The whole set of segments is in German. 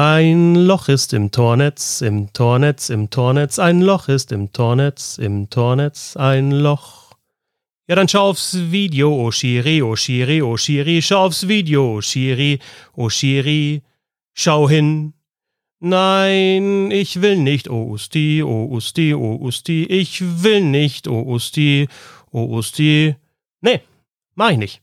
Ein Loch ist im Tornetz, im Tornetz, im Tornetz, ein Loch ist im Tornetz, im Tornetz, ein Loch. Ja, dann schau aufs Video, oh Shiri, oh Shiri, oh Shiri, schau aufs Video, oh Shiri, oh Shiri, schau hin. Nein, ich will nicht, oh Usti, oh Usti, oh Usti, ich will nicht, oh Usti, oh Usti. Nee, mach ich nicht.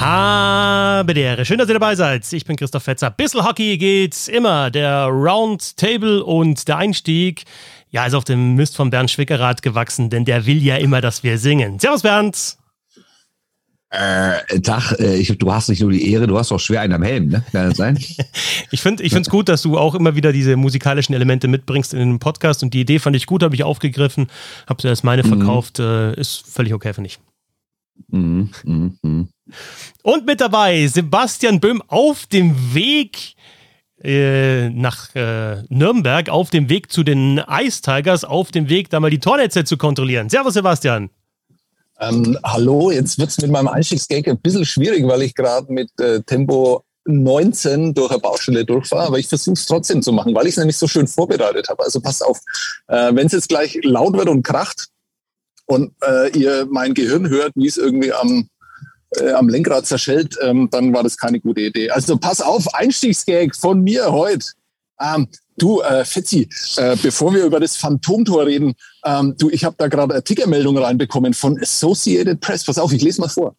Habe die Ehre. Schön, dass ihr dabei seid. Ich bin Christoph Fetzer. Bissl Hockey geht's immer. Der Roundtable und der Einstieg, ja, ist auf dem Mist von Bernd Schwickerath gewachsen, denn der will ja immer, dass wir singen. Servus, Bernd. Äh, Tag, äh, ich, du hast nicht nur die Ehre, du hast auch schwer einen am Helm, ne? Kann das sein? ich finde es gut, dass du auch immer wieder diese musikalischen Elemente mitbringst in den Podcast und die Idee fand ich gut, habe ich aufgegriffen, habe sie als meine mhm. verkauft, äh, ist völlig okay, finde ich. Mhm, mh, mh. Und mit dabei Sebastian Böhm auf dem Weg äh, nach äh, Nürnberg, auf dem Weg zu den Ice Tigers, auf dem Weg, da mal die Tornetze zu kontrollieren. Servus, Sebastian. Ähm, hallo, jetzt wird es mit meinem Einstiegsgag ein bisschen schwierig, weil ich gerade mit äh, Tempo 19 durch eine Baustelle durchfahre, aber ich versuche es trotzdem zu machen, weil ich es nämlich so schön vorbereitet habe. Also passt auf, äh, wenn es jetzt gleich laut wird und kracht, und äh, ihr mein Gehirn hört, wie es irgendwie am, äh, am Lenkrad zerschellt, ähm, dann war das keine gute Idee. Also pass auf, Einstiegsgag von mir heute. Ähm, du, äh, Fetzi, äh, bevor wir über das Phantomtor reden, ähm, du, ich habe da gerade eine Tickermeldung reinbekommen von Associated Press. Pass auf, ich lese mal vor.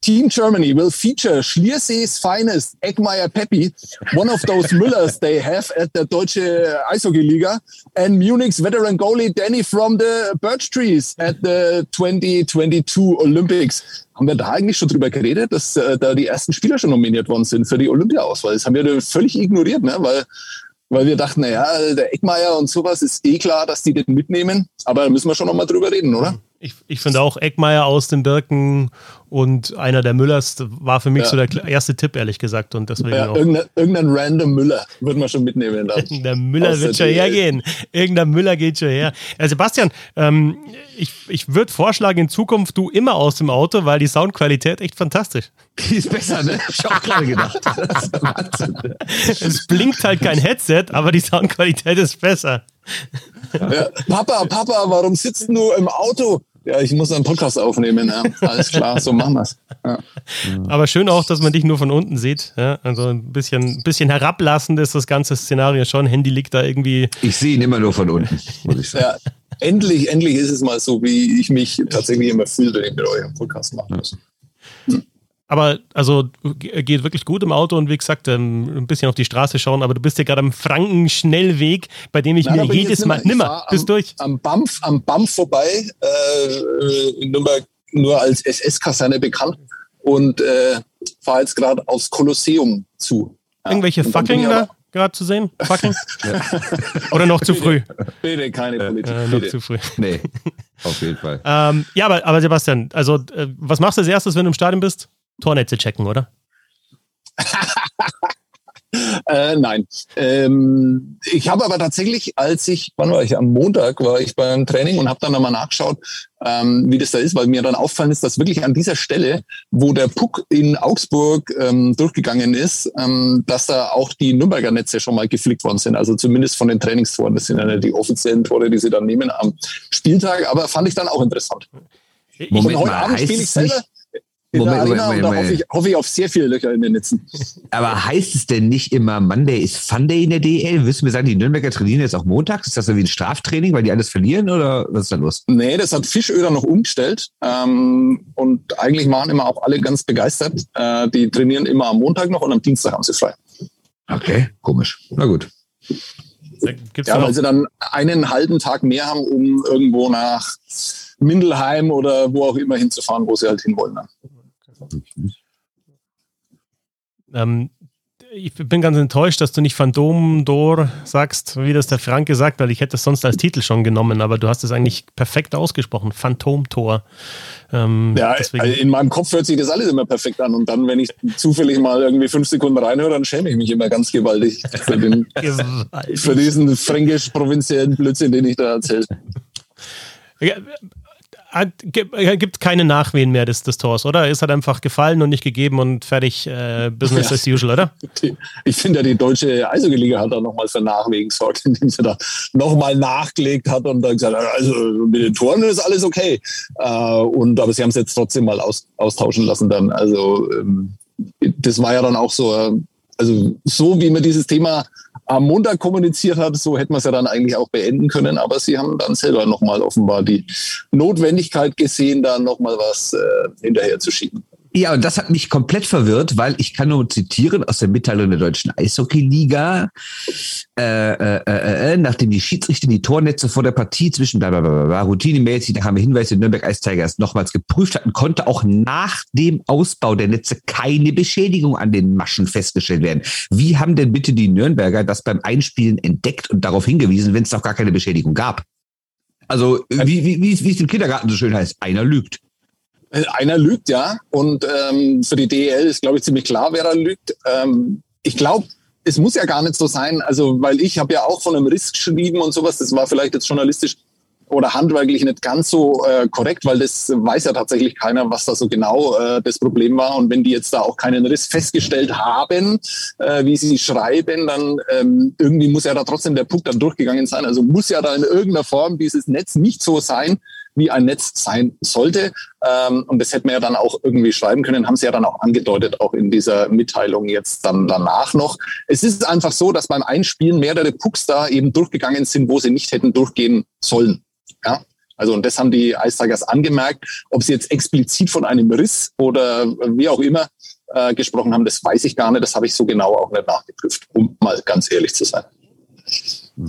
Team Germany will feature Schliersees finest Eckmeyer Peppi, one of those Müllers they have at the Deutsche Eishockey Liga, and Munich's veteran goalie Danny from the Birch Trees at the 2022 Olympics. Haben wir da eigentlich schon drüber geredet, dass äh, da die ersten Spieler schon nominiert worden sind für die Olympia-Auswahl? Das haben wir völlig ignoriert, ne? weil weil wir dachten, naja, der Eckmeier und sowas ist eh klar, dass die den mitnehmen. Aber da müssen wir schon noch mal drüber reden, oder? Ich, ich finde auch Eckmeier aus den Birken und einer der Müllers war für mich ja. so der erste Tipp, ehrlich gesagt. Und deswegen ja, irgendein, irgendein, random Müller würde man schon mitnehmen. Irgendein Müller wird schon hergehen. Irgendein Müller geht schon her. Ja, Sebastian, ähm, ich, ich würde vorschlagen, in Zukunft du immer aus dem Auto, weil die Soundqualität echt fantastisch. Die ist besser, ne? Ich habe auch gerade gedacht. es blinkt halt kein Headset, aber die Soundqualität ist besser. Ja, Papa, Papa, warum sitzt du im Auto? Ja, ich muss einen Podcast aufnehmen. Ja. Alles klar, so machen wir es. Ja. Aber schön auch, dass man dich nur von unten sieht. Ja? Also ein bisschen, bisschen herablassend ist das ganze Szenario schon. Handy liegt da irgendwie. Ich sehe ihn immer nur von unten, muss ich sagen. Ja, endlich, endlich ist es mal so, wie ich mich tatsächlich immer fühle, wenn ich mit euch einen Podcast machen muss. Aber also geht wirklich gut im Auto und wie gesagt, ähm, ein bisschen auf die Straße schauen, aber du bist ja gerade am Frankenschnellweg, bei dem ich Nein, mir jedes Mal nimmer, bis durch. Am BAMF, am BAMF vorbei, äh, Nürnberg nur als SS-Kaserne bekannt und äh, fahre jetzt gerade aufs Kolosseum zu. Ja. Irgendwelche Fackeln da gerade zu sehen? Fackeln? Oder noch zu früh? Bitte keine Politik. Äh, noch zu früh. Nee, auf jeden Fall. ähm, ja, aber, aber Sebastian, also äh, was machst du als erstes, wenn du im Stadion bist? Tornetze checken, oder? äh, nein. Ähm, ich habe aber tatsächlich, als ich, wann war ich? Am Montag war ich beim Training und habe dann nochmal nachgeschaut, ähm, wie das da ist, weil mir dann auffallen ist, dass wirklich an dieser Stelle, wo der Puck in Augsburg ähm, durchgegangen ist, ähm, dass da auch die Nürnberger Netze schon mal geflickt worden sind. Also zumindest von den Trainingstoren. Das sind ja die offiziellen Tore, die sie dann nehmen am Spieltag. Aber fand ich dann auch interessant. Moment heute mal, Abend spiele ich selber. Nicht, in Moment, der Arena Moment, Moment, und da hoffe ich, hoffe ich, auf sehr viele Löcher in den Netzen. Aber heißt es denn nicht immer Monday ist Funday in der DL? Willst du mir sagen, die Nürnberger trainieren jetzt auch montags? Ist das so wie ein Straftraining, weil die alles verlieren oder was ist da los? Nee, das hat Fischöder noch umgestellt ähm, und eigentlich waren immer auch alle ganz begeistert. Äh, die trainieren immer am Montag noch und am Dienstag haben sie frei. Okay, komisch. Na gut. ja, weil sie dann einen halben Tag mehr haben, um irgendwo nach Mindelheim oder wo auch immer hinzufahren, wo sie halt hinwollen. Dann. Ähm, ich bin ganz enttäuscht, dass du nicht Phantom Dor sagst, wie das der Franke sagt, weil ich hätte es sonst als Titel schon genommen, aber du hast es eigentlich perfekt ausgesprochen. Phantomtor. Ähm, ja, deswegen. in meinem Kopf hört sich das alles immer perfekt an und dann, wenn ich zufällig mal irgendwie fünf Sekunden reinhöre, dann schäme ich mich immer ganz gewaltig für, den, für diesen fränkisch-provinziellen Blödsinn, den ich da erzähle. Ja, gibt keine Nachwehen mehr des, des Tors, oder? Ist halt einfach gefallen und nicht gegeben und fertig, äh, Business ja. as usual, oder? Ich finde ja, die deutsche Eishockey-Liga hat da nochmal für Nachwehen gesorgt, indem sie da nochmal nachgelegt hat und dann gesagt hat, also mit den Toren ist alles okay. Äh, und, aber sie haben es jetzt trotzdem mal aus, austauschen lassen dann. Also ähm, das war ja dann auch so, äh, also so wie man dieses Thema am Montag kommuniziert hat, so hätten wir es ja dann eigentlich auch beenden können. Aber sie haben dann selber nochmal offenbar die Notwendigkeit gesehen, da nochmal was äh, hinterher zu schieben. Ja, und das hat mich komplett verwirrt, weil ich kann nur zitieren aus der Mitteilung der deutschen Eishockeyliga, äh, äh, äh, äh, nachdem die Schiedsrichter die Tornetze vor der Partie zwischen blablabla, routinemäßig, da haben wir Hinweise Nürnberg Ice Tigers nochmals geprüft hatten, konnte auch nach dem Ausbau der Netze keine Beschädigung an den Maschen festgestellt werden. Wie haben denn bitte die Nürnberger das beim Einspielen entdeckt und darauf hingewiesen, wenn es doch gar keine Beschädigung gab? Also, wie, wie, wie es im Kindergarten so schön heißt, einer lügt. Äh, einer lügt, ja. Und ähm, für die DEL ist, glaube ich, ziemlich klar, wer da lügt. Ähm, ich glaube, es muss ja gar nicht so sein, also weil ich habe ja auch von einem Riss geschrieben und sowas, das war vielleicht jetzt journalistisch oder handwerklich nicht ganz so äh, korrekt, weil das weiß ja tatsächlich keiner, was da so genau äh, das Problem war. Und wenn die jetzt da auch keinen Riss festgestellt haben, äh, wie sie schreiben, dann ähm, irgendwie muss ja da trotzdem der Puck dann durchgegangen sein. Also muss ja da in irgendeiner Form dieses Netz nicht so sein, wie ein Netz sein sollte. Ähm, und das hätten wir ja dann auch irgendwie schreiben können, haben sie ja dann auch angedeutet, auch in dieser Mitteilung jetzt dann danach noch. Es ist einfach so, dass beim Einspielen mehrere Pucks da eben durchgegangen sind, wo sie nicht hätten durchgehen sollen. Ja, also und das haben die Ice Tigers angemerkt. Ob sie jetzt explizit von einem Riss oder wie auch immer äh, gesprochen haben, das weiß ich gar nicht. Das habe ich so genau auch nicht nachgeprüft, um mal ganz ehrlich zu sein.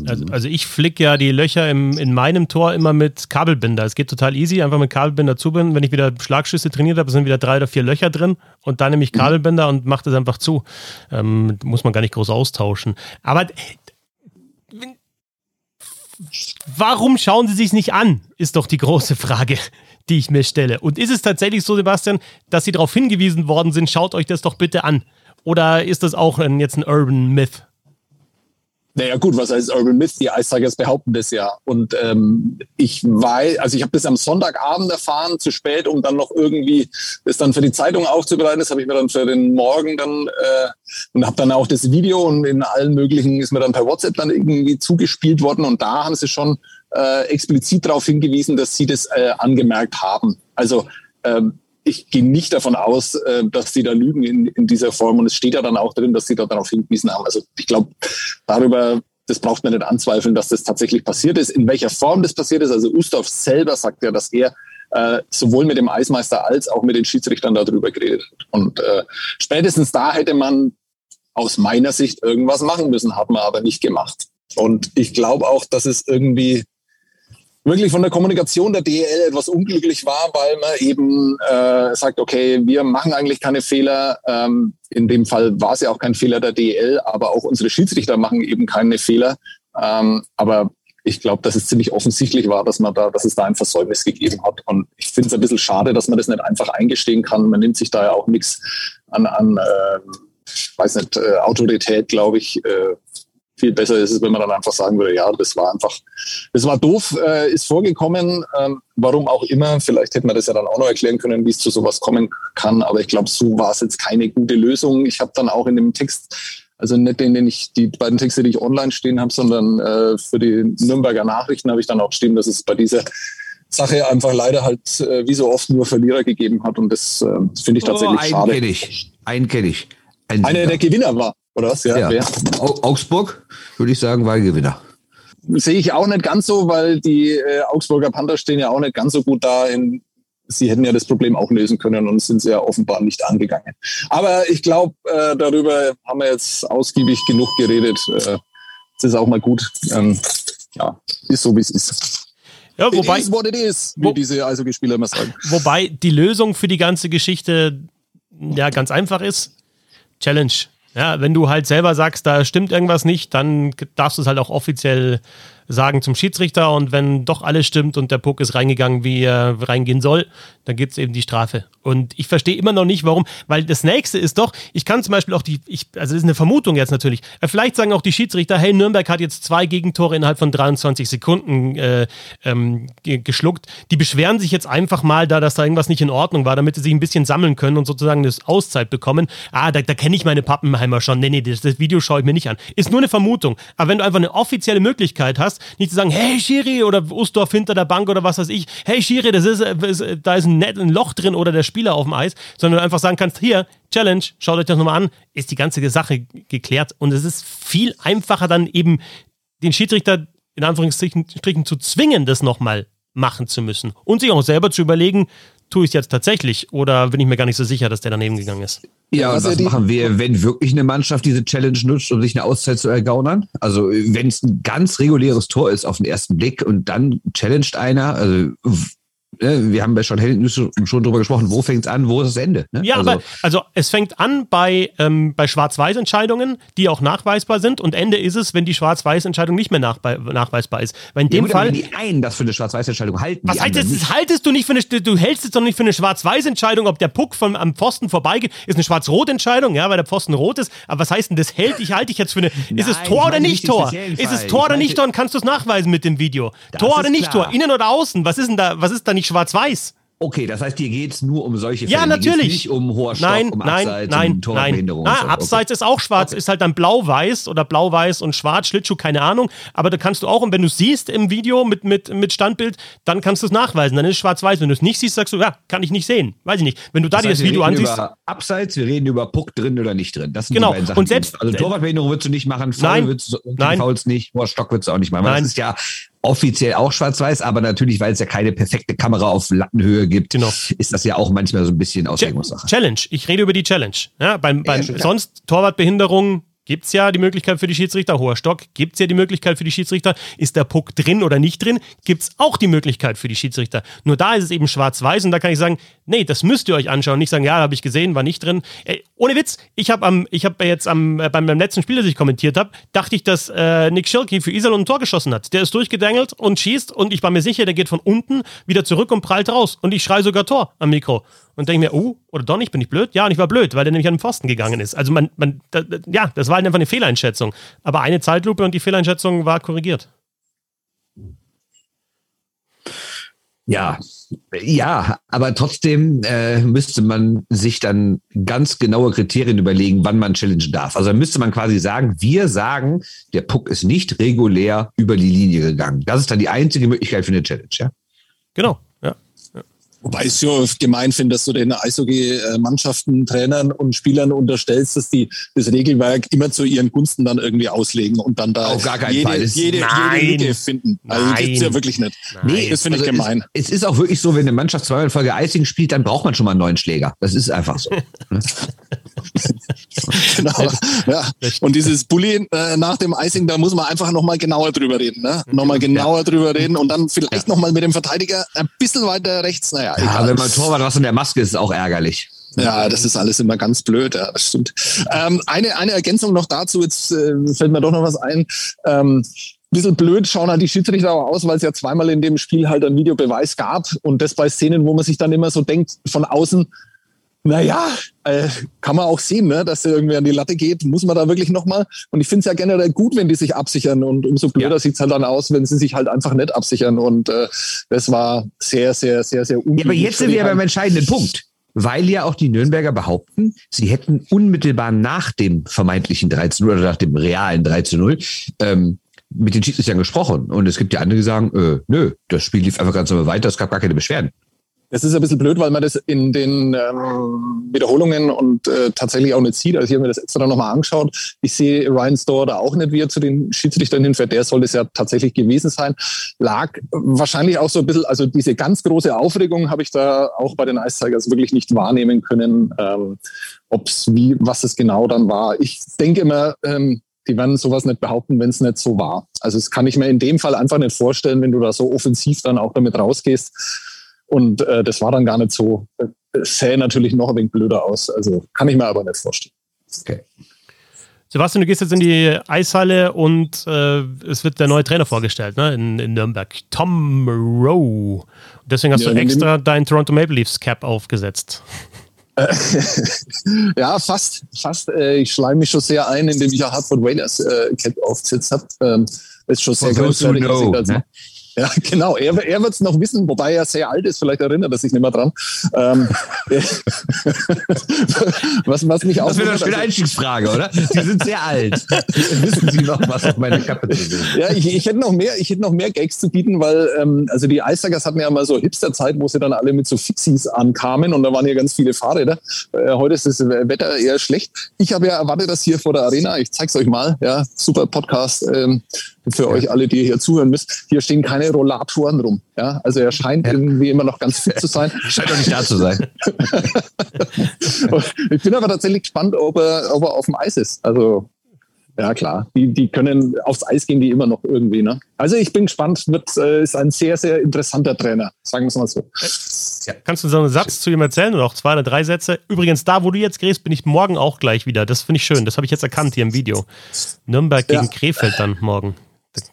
Also, also ich flick ja die Löcher im, in meinem Tor immer mit Kabelbinder. Es geht total easy, einfach mit Kabelbinder zubinden. Wenn ich wieder Schlagschüsse trainiert habe, sind wieder drei oder vier Löcher drin und dann nehme ich mhm. Kabelbinder und mache das einfach zu. Ähm, muss man gar nicht groß austauschen. Aber warum schauen Sie sich nicht an, ist doch die große Frage, die ich mir stelle. Und ist es tatsächlich so, Sebastian, dass Sie darauf hingewiesen worden sind, schaut euch das doch bitte an? Oder ist das auch ein, jetzt ein Urban Myth? Naja gut, was heißt Urban Myth? Die Ice behaupten das ja. Und ähm, ich weiß, also ich habe das am Sonntagabend erfahren, zu spät, um dann noch irgendwie das dann für die Zeitung aufzubereiten. Das habe ich mir dann für den Morgen dann äh, und habe dann auch das Video und in allen möglichen ist mir dann per WhatsApp dann irgendwie zugespielt worden. Und da haben sie schon äh, explizit darauf hingewiesen, dass sie das äh, angemerkt haben. Also ähm, ich gehe nicht davon aus, äh, dass sie da lügen in, in dieser Form. Und es steht ja dann auch drin, dass sie da darauf hingewiesen haben. Also ich glaube, darüber, das braucht man nicht anzweifeln, dass das tatsächlich passiert ist. In welcher Form das passiert ist, also Ustorf selber sagt ja, dass er äh, sowohl mit dem Eismeister als auch mit den Schiedsrichtern darüber geredet hat. Und äh, spätestens da hätte man aus meiner Sicht irgendwas machen müssen, hat man aber nicht gemacht. Und ich glaube auch, dass es irgendwie wirklich von der Kommunikation der DEL etwas unglücklich war, weil man eben äh, sagt, okay, wir machen eigentlich keine Fehler. Ähm, in dem Fall war es ja auch kein Fehler der DEL, aber auch unsere Schiedsrichter machen eben keine Fehler. Ähm, aber ich glaube, dass es ziemlich offensichtlich war, dass man da, dass es da ein Versäumnis gegeben hat. Und ich finde es ein bisschen schade, dass man das nicht einfach eingestehen kann. Man nimmt sich da ja auch nichts an, an äh, weiß nicht, äh, Autorität, glaube ich, äh, viel besser ist es, wenn man dann einfach sagen würde, ja, das war einfach, das war doof, äh, ist vorgekommen, ähm, warum auch immer. Vielleicht hätte man das ja dann auch noch erklären können, wie es zu sowas kommen kann. Aber ich glaube, so war es jetzt keine gute Lösung. Ich habe dann auch in dem Text, also nicht den, den ich, die beiden Texte, die ich online stehen habe, sondern äh, für die Nürnberger Nachrichten habe ich dann auch geschrieben, dass es bei dieser Sache einfach leider halt äh, wie so oft nur Verlierer gegeben hat. Und das äh, finde ich tatsächlich oh, schade. Kenn ich. Einen kenne ich. Ein Einer der Gewinner war. Oder was? Ja, ja. Augsburg, würde ich sagen, war Gewinner. Sehe ich auch nicht ganz so, weil die äh, Augsburger Panther stehen ja auch nicht ganz so gut da. In, sie hätten ja das Problem auch lösen können und sind sie ja offenbar nicht angegangen. Aber ich glaube, äh, darüber haben wir jetzt ausgiebig genug geredet. Äh, es ist auch mal gut. Ähm, ja, ist so, wie es ist. Ja, wobei, it is what it is, wie wo, diese Eishockeyspieler immer sagen. Wobei die Lösung für die ganze Geschichte ja ganz einfach ist. Challenge Ja, wenn du halt selber sagst, da stimmt irgendwas nicht, dann darfst du es halt auch offiziell sagen zum Schiedsrichter und wenn doch alles stimmt und der Puck ist reingegangen, wie er reingehen soll, dann gibt es eben die Strafe. Und ich verstehe immer noch nicht, warum, weil das nächste ist doch, ich kann zum Beispiel auch die, ich, also das ist eine Vermutung jetzt natürlich, äh, vielleicht sagen auch die Schiedsrichter, hey, Nürnberg hat jetzt zwei Gegentore innerhalb von 23 Sekunden äh, ähm, geschluckt. Die beschweren sich jetzt einfach mal da, dass da irgendwas nicht in Ordnung war, damit sie sich ein bisschen sammeln können und sozusagen das Auszeit bekommen. Ah, da, da kenne ich meine Pappenheimer schon. Nee, nee, das, das Video schaue ich mir nicht an. Ist nur eine Vermutung. Aber wenn du einfach eine offizielle Möglichkeit hast, nicht zu sagen, hey Schiri oder Ustorf hinter der Bank oder was weiß ich, hey Schiri, das ist, da ist ein, ein Loch drin oder der Spieler auf dem Eis, sondern du einfach sagen kannst, hier, Challenge, schaut euch das nochmal an, ist die ganze Sache geklärt. Und es ist viel einfacher dann eben den Schiedsrichter in Anführungsstrichen zu zwingen, das nochmal machen zu müssen. Und sich auch selber zu überlegen, tue ich es jetzt tatsächlich oder bin ich mir gar nicht so sicher, dass der daneben gegangen ist? Ja, was, was machen wir, wenn wirklich eine Mannschaft diese Challenge nutzt, um sich eine Auszeit zu ergaunern? Also wenn es ein ganz reguläres Tor ist auf den ersten Blick und dann challenged einer, also Ne, wir haben ja schon, schon drüber gesprochen, wo fängt es an, wo ist das Ende? Ne? Ja, also, aber also es fängt an bei, ähm, bei Schwarz-Weiß-Entscheidungen, die auch nachweisbar sind und Ende ist es, wenn die Schwarz-Weiß-Entscheidung nicht mehr nachweisbar ist. Weil in dem ja, Fall. die einen das für eine Schwarz-Weiß-Entscheidung halten. Was heißt das? Das haltest du nicht für eine, du hältst es doch nicht für eine Schwarz-Weiß-Entscheidung, ob der Puck vom, am Pfosten vorbeigeht, ist eine Schwarz-Rot-Entscheidung, ja, weil der Pfosten rot ist. Aber was heißt denn das hält ich, halte ich jetzt für eine, Nein, ist es Tor oder nicht Tor? Ist es Tor oder nicht Tor? Und kannst du es nachweisen mit dem Video? Tor oder nicht klar. Tor? Innen oder außen? Was ist denn da, was ist da nicht schwarz-weiß? Okay, das heißt, dir geht es nur um solche Fälle. Ja, natürlich. Nicht um hoher Stock, nein, um nein, Abseits, nein, um Torbehinderung. Nein, so. Abseits okay. ist auch schwarz, okay. ist halt dann blau-weiß oder blau-weiß und schwarz, Schlittschuh, keine Ahnung. Aber da kannst du auch, und wenn du es siehst im Video mit, mit, mit Standbild, dann kannst du es nachweisen. Dann ist es schwarz-weiß. Wenn du es nicht siehst, sagst du, ja, kann ich nicht sehen. Weiß ich nicht. Wenn du da das heißt, dir das Video ansiehst. Über Abseits, wir reden über Puck drin oder nicht drin. Das sind genau. die beiden Sachen. Und selbst, also Torwartbehinderung würdest du nicht machen, Foul nein, würdest du, nein. Fouls nicht, hoher Stock würdest du auch nicht machen. Nein. Das ist ja offiziell auch schwarz-weiß, aber natürlich, weil es ja keine perfekte Kamera auf Lattenhöhe gibt, genau. ist das ja auch manchmal so ein bisschen Auslegungssache. Challenge. Ich rede über die Challenge. Ja, beim, beim ja, sonst Torwartbehinderung gibt es ja die Möglichkeit für die Schiedsrichter, hoher Stock, gibt es ja die Möglichkeit für die Schiedsrichter, ist der Puck drin oder nicht drin, gibt es auch die Möglichkeit für die Schiedsrichter. Nur da ist es eben schwarz-weiß und da kann ich sagen, nee, das müsst ihr euch anschauen, nicht sagen, ja, habe ich gesehen, war nicht drin. Ey, ohne Witz, ich habe am, jetzt am, äh, beim, beim letzten Spiel, das ich kommentiert habe, dachte ich, dass äh, Nick Schilke für Isel ein Tor geschossen hat. Der ist durchgedrängelt und schießt und ich war mir sicher, der geht von unten wieder zurück und prallt raus und ich schreie sogar Tor am Mikro und denke mir, oh, oder doch nicht, bin ich blöd? Ja, und ich war blöd, weil der nämlich an den Pfosten gegangen ist. Also man, man, da, ja, das war halt einfach eine Fehleinschätzung. Aber eine Zeitlupe und die Fehleinschätzung war korrigiert. Ja, ja, aber trotzdem äh, müsste man sich dann ganz genaue Kriterien überlegen, wann man challengen darf. Also dann müsste man quasi sagen, wir sagen, der Puck ist nicht regulär über die Linie gegangen. Das ist dann die einzige Möglichkeit für eine Challenge, ja? Genau. Wobei ich es ja gemein finde, dass du den Eishockey-Mannschaften, Trainern und Spielern unterstellst, dass die das Regelwerk immer zu ihren Gunsten dann irgendwie auslegen und dann da jede, jede, jede Lücke finden. Also Nein. gibt's ja wirklich nicht. Nee, das finde also ich gemein. Es, es, ist auch wirklich so, wenn eine Mannschaft zweimal in Folge Eising spielt, dann braucht man schon mal einen neuen Schläger. Das ist einfach so. genau. Ja. Und dieses Bully äh, nach dem Icing, da muss man einfach nochmal genauer drüber reden. Ne? Nochmal genauer ja. drüber reden und dann vielleicht ja. nochmal mit dem Verteidiger ein bisschen weiter rechts. Naja, ja, wenn man Torwart was in der Maske ist, ist auch ärgerlich. Ja, das ist alles immer ganz blöd, ja, das stimmt. Ähm, eine, eine Ergänzung noch dazu, jetzt äh, fällt mir doch noch was ein. Ähm, bisschen blöd schauen halt die Schiedsrichter auch aus, weil es ja zweimal in dem Spiel halt ein Videobeweis gab und das bei Szenen, wo man sich dann immer so denkt, von außen, naja, äh, kann man auch sehen, ne, dass er irgendwie an die Latte geht. Muss man da wirklich nochmal? Und ich finde es ja generell gut, wenn die sich absichern. Und umso blöder ja. sieht's halt dann aus, wenn sie sich halt einfach nicht absichern. Und äh, das war sehr, sehr, sehr, sehr unglücklich. Ja, aber jetzt sind wir beim entscheidenden Punkt. Weil ja auch die Nürnberger behaupten, sie hätten unmittelbar nach dem vermeintlichen 13 oder nach dem realen 13-0 ähm, mit den Schiedsrichtern gesprochen. Und es gibt ja andere, die sagen, äh, nö, das Spiel lief einfach ganz normal weiter, es gab gar keine Beschwerden. Es ist ein bisschen blöd, weil man das in den ähm, Wiederholungen und äh, tatsächlich auch nicht sieht. Also ich habe mir das extra nochmal angeschaut. Ich sehe Ryan Store da auch nicht, wie er zu den Schiedsrichtern hinfährt. Der soll es ja tatsächlich gewesen sein. Lag wahrscheinlich auch so ein bisschen, also diese ganz große Aufregung habe ich da auch bei den Ice Tigers wirklich nicht wahrnehmen können, ähm, es wie, was es genau dann war. Ich denke immer, ähm, die werden sowas nicht behaupten, wenn es nicht so war. Also das kann ich mir in dem Fall einfach nicht vorstellen, wenn du da so offensiv dann auch damit rausgehst und äh, das war dann gar nicht so. Äh, sähe natürlich noch ein wenig blöder aus. Also kann ich mir aber nicht vorstellen. Okay. Sebastian, du gehst jetzt in die Eishalle und äh, es wird der neue Trainer vorgestellt, ne? In, in Nürnberg. Tom Rowe. Deswegen hast ja, du extra dein Toronto Maple Leafs Cap aufgesetzt. ja, fast. Fast. Äh, ich schleime mich schon sehr ein, indem ich ja Hartford Whalers äh, Cap aufgesetzt habe. Ähm, ist schon sehr. Ne? Ja, genau. Er, er wird es noch wissen, wobei er sehr alt ist. Vielleicht erinnert er sich nicht mehr dran. Ähm, was, was mich auch. Das wäre eine schöne Einstiegsfrage, oder? Sie sind sehr alt. wissen Sie noch, was auf meine Kappe zu sehen? Ja, ich, ich, hätte noch mehr, ich hätte noch mehr Gags zu bieten, weil ähm, also die Eissackers hatten ja mal so Hipster-Zeit, wo sie dann alle mit so Fixies ankamen und da waren hier ganz viele Fahrräder. Äh, heute ist das Wetter eher schlecht. Ich habe ja erwartet, dass hier vor der Arena, ich zeige es euch mal, ja, super Podcast. Ähm, für euch alle, die hier zuhören müsst, hier stehen keine Rollatoren rum. Ja, also er scheint ja. irgendwie immer noch ganz fit zu sein. scheint doch nicht da zu sein. ich bin aber tatsächlich gespannt, ob er, ob er auf dem Eis ist. Also ja, klar. Die, die können aufs Eis gehen, die immer noch irgendwie. Ne? Also ich bin gespannt. Wird, äh, ist ein sehr, sehr interessanter Trainer. Sagen wir es mal so. Ja. Kannst du so einen Satz zu ihm erzählen oder auch zwei oder drei Sätze? Übrigens, da, wo du jetzt gehst, bin ich morgen auch gleich wieder. Das finde ich schön. Das habe ich jetzt erkannt hier im Video. Nürnberg gegen ja. Krefeld dann morgen.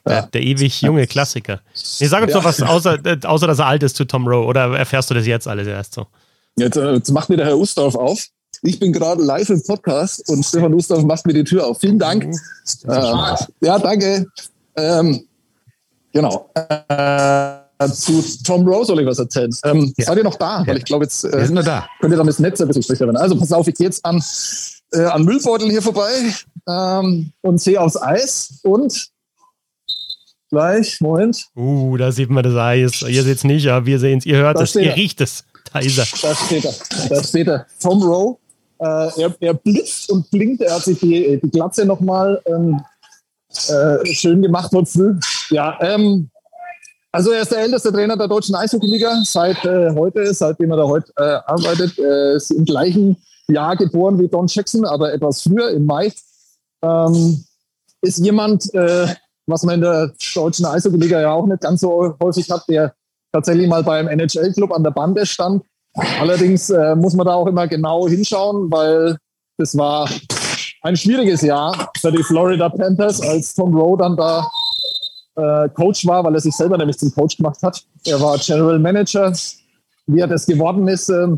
Der, ja. der, ewig junge Klassiker. Nee, sag uns ja. doch was, außer, äh, außer dass er alt ist zu Tom Rowe. Oder erfährst du das jetzt alles erst so? Jetzt, äh, jetzt macht mir der Herr Ustorf auf. Ich bin gerade live im Podcast und Stefan Ustorf macht mir die Tür auf. Vielen Dank. Äh, ja, danke. Ähm, genau. Äh, zu Tom Rowe soll ich was erzählen. Ähm, ja. Seid ihr noch da? Weil ich glaube, jetzt äh, da. könnt ihr dann das Netz ein bisschen schlechter werden. Also pass auf, ich gehe jetzt an, äh, an Müllbeutel hier vorbei ähm, und sehe aufs Eis und gleich. Moment. Uh, da sieht man das Eis. Ihr seht es nicht, aber wir sehen es. Ihr hört es, ihr riecht es. Da ist er. Da steht er. Da steht er. Tom Rowe. Äh, er, er, blitzt und blinkt. Er hat sich die, die Glatze nochmal ähm, äh, schön gemacht heute früh. Ja, ähm, also er ist der älteste Trainer der deutschen Eishockeyliga seit äh, heute, seitdem er da heute äh, arbeitet. Er ist im gleichen Jahr geboren wie Don Jackson, aber etwas früher, im Mai. Ähm, ist jemand, äh, was man in der deutschen Eishockey-Liga ja auch nicht ganz so häufig hat, der tatsächlich mal beim NHL-Club an der Bande stand. Allerdings äh, muss man da auch immer genau hinschauen, weil das war ein schwieriges Jahr für die Florida Panthers, als Tom Rowe dann da äh, Coach war, weil er sich selber nämlich zum Coach gemacht hat. Er war General Manager. Wie er das geworden ist, äh,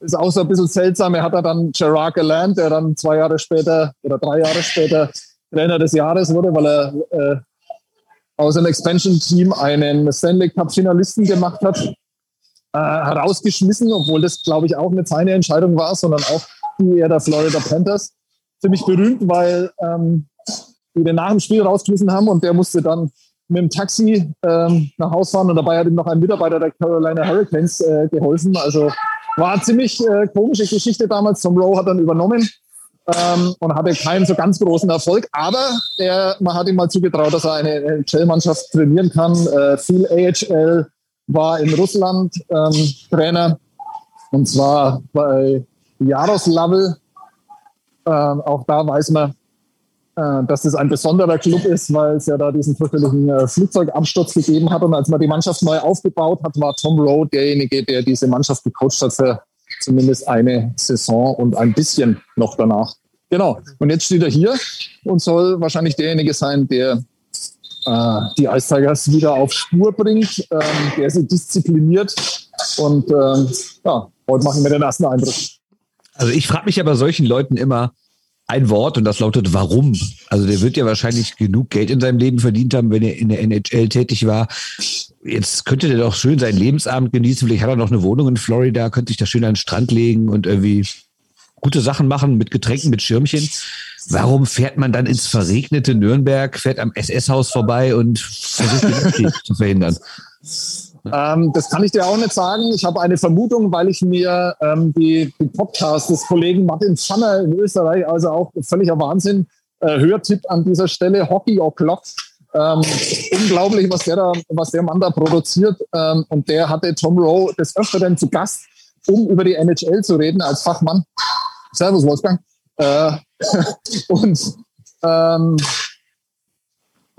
ist auch so ein bisschen seltsam. Er hat dann Gerard Gallant, der dann zwei Jahre später oder drei Jahre später Trainer des Jahres wurde, weil er äh, aus einem Expansion-Team einen Stanley Cup-Finalisten gemacht hat, äh, herausgeschmissen, obwohl das, glaube ich, auch nicht seine Entscheidung war, sondern auch die der Florida Panthers. Ziemlich berühmt, weil ähm, die den nach dem Spiel rausgeschmissen haben und der musste dann mit dem Taxi ähm, nach Hause fahren und dabei hat ihm noch ein Mitarbeiter der Carolina Hurricanes äh, geholfen. Also war eine ziemlich äh, komische Geschichte damals. Tom Rowe hat dann übernommen ähm, und hatte keinen so ganz großen Erfolg. Aber er, man hat ihm mal zugetraut, dass er eine NHL-Mannschaft trainieren kann. Äh, viel AHL war in Russland ähm, Trainer und zwar bei Jaroslavl. Ähm, auch da weiß man, äh, dass das ein besonderer Club ist, weil es ja da diesen fürchterlichen äh, Flugzeugabsturz gegeben hat. Und als man die Mannschaft neu aufgebaut hat, war Tom Rowe derjenige, der diese Mannschaft gecoacht hat für zumindest eine Saison und ein bisschen noch danach. Genau. Und jetzt steht er hier und soll wahrscheinlich derjenige sein, der äh, die Ice wieder auf Spur bringt, ähm, der sie diszipliniert. Und ähm, ja, heute machen wir den ersten Eindruck. Also ich frage mich ja bei solchen Leuten immer ein Wort und das lautet warum. Also der wird ja wahrscheinlich genug Geld in seinem Leben verdient haben, wenn er in der NHL tätig war, jetzt könnte der doch schön seinen Lebensabend genießen. Vielleicht hat er noch eine Wohnung in Florida, könnte sich da schön an den Strand legen und irgendwie gute Sachen machen mit Getränken, mit Schirmchen. Warum fährt man dann ins verregnete Nürnberg, fährt am SS-Haus vorbei und versucht den Abstieg zu verhindern? Ähm, das kann ich dir auch nicht sagen. Ich habe eine Vermutung, weil ich mir ähm, die, die Podcast des Kollegen Martin Zanner in Österreich, also auch völliger Wahnsinn, äh, Hörtipp an dieser Stelle, Hockey O'Clock, ähm, unglaublich, was der, da, was der Mann da produziert. Ähm, und der hatte Tom Rowe des Öfteren zu Gast, um über die NHL zu reden als Fachmann. Servus, Wolfgang. Äh, und ähm,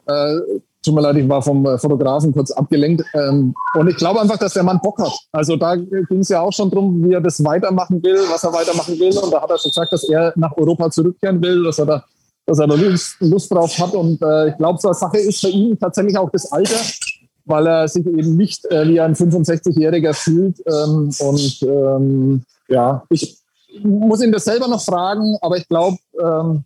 äh, tut mir leid, ich war vom äh, Fotografen kurz abgelenkt. Ähm, und ich glaube einfach, dass der Mann Bock hat. Also da ging es ja auch schon drum, wie er das weitermachen will, was er weitermachen will. Und da hat er schon gesagt, dass er nach Europa zurückkehren will, dass er da dass er da Lust, Lust drauf hat. Und äh, ich glaube, so eine Sache ist für ihn tatsächlich auch das Alter, weil er sich eben nicht äh, wie ein 65-Jähriger fühlt. Ähm, und ähm, ja, ich muss ihn das selber noch fragen, aber ich glaube, ähm,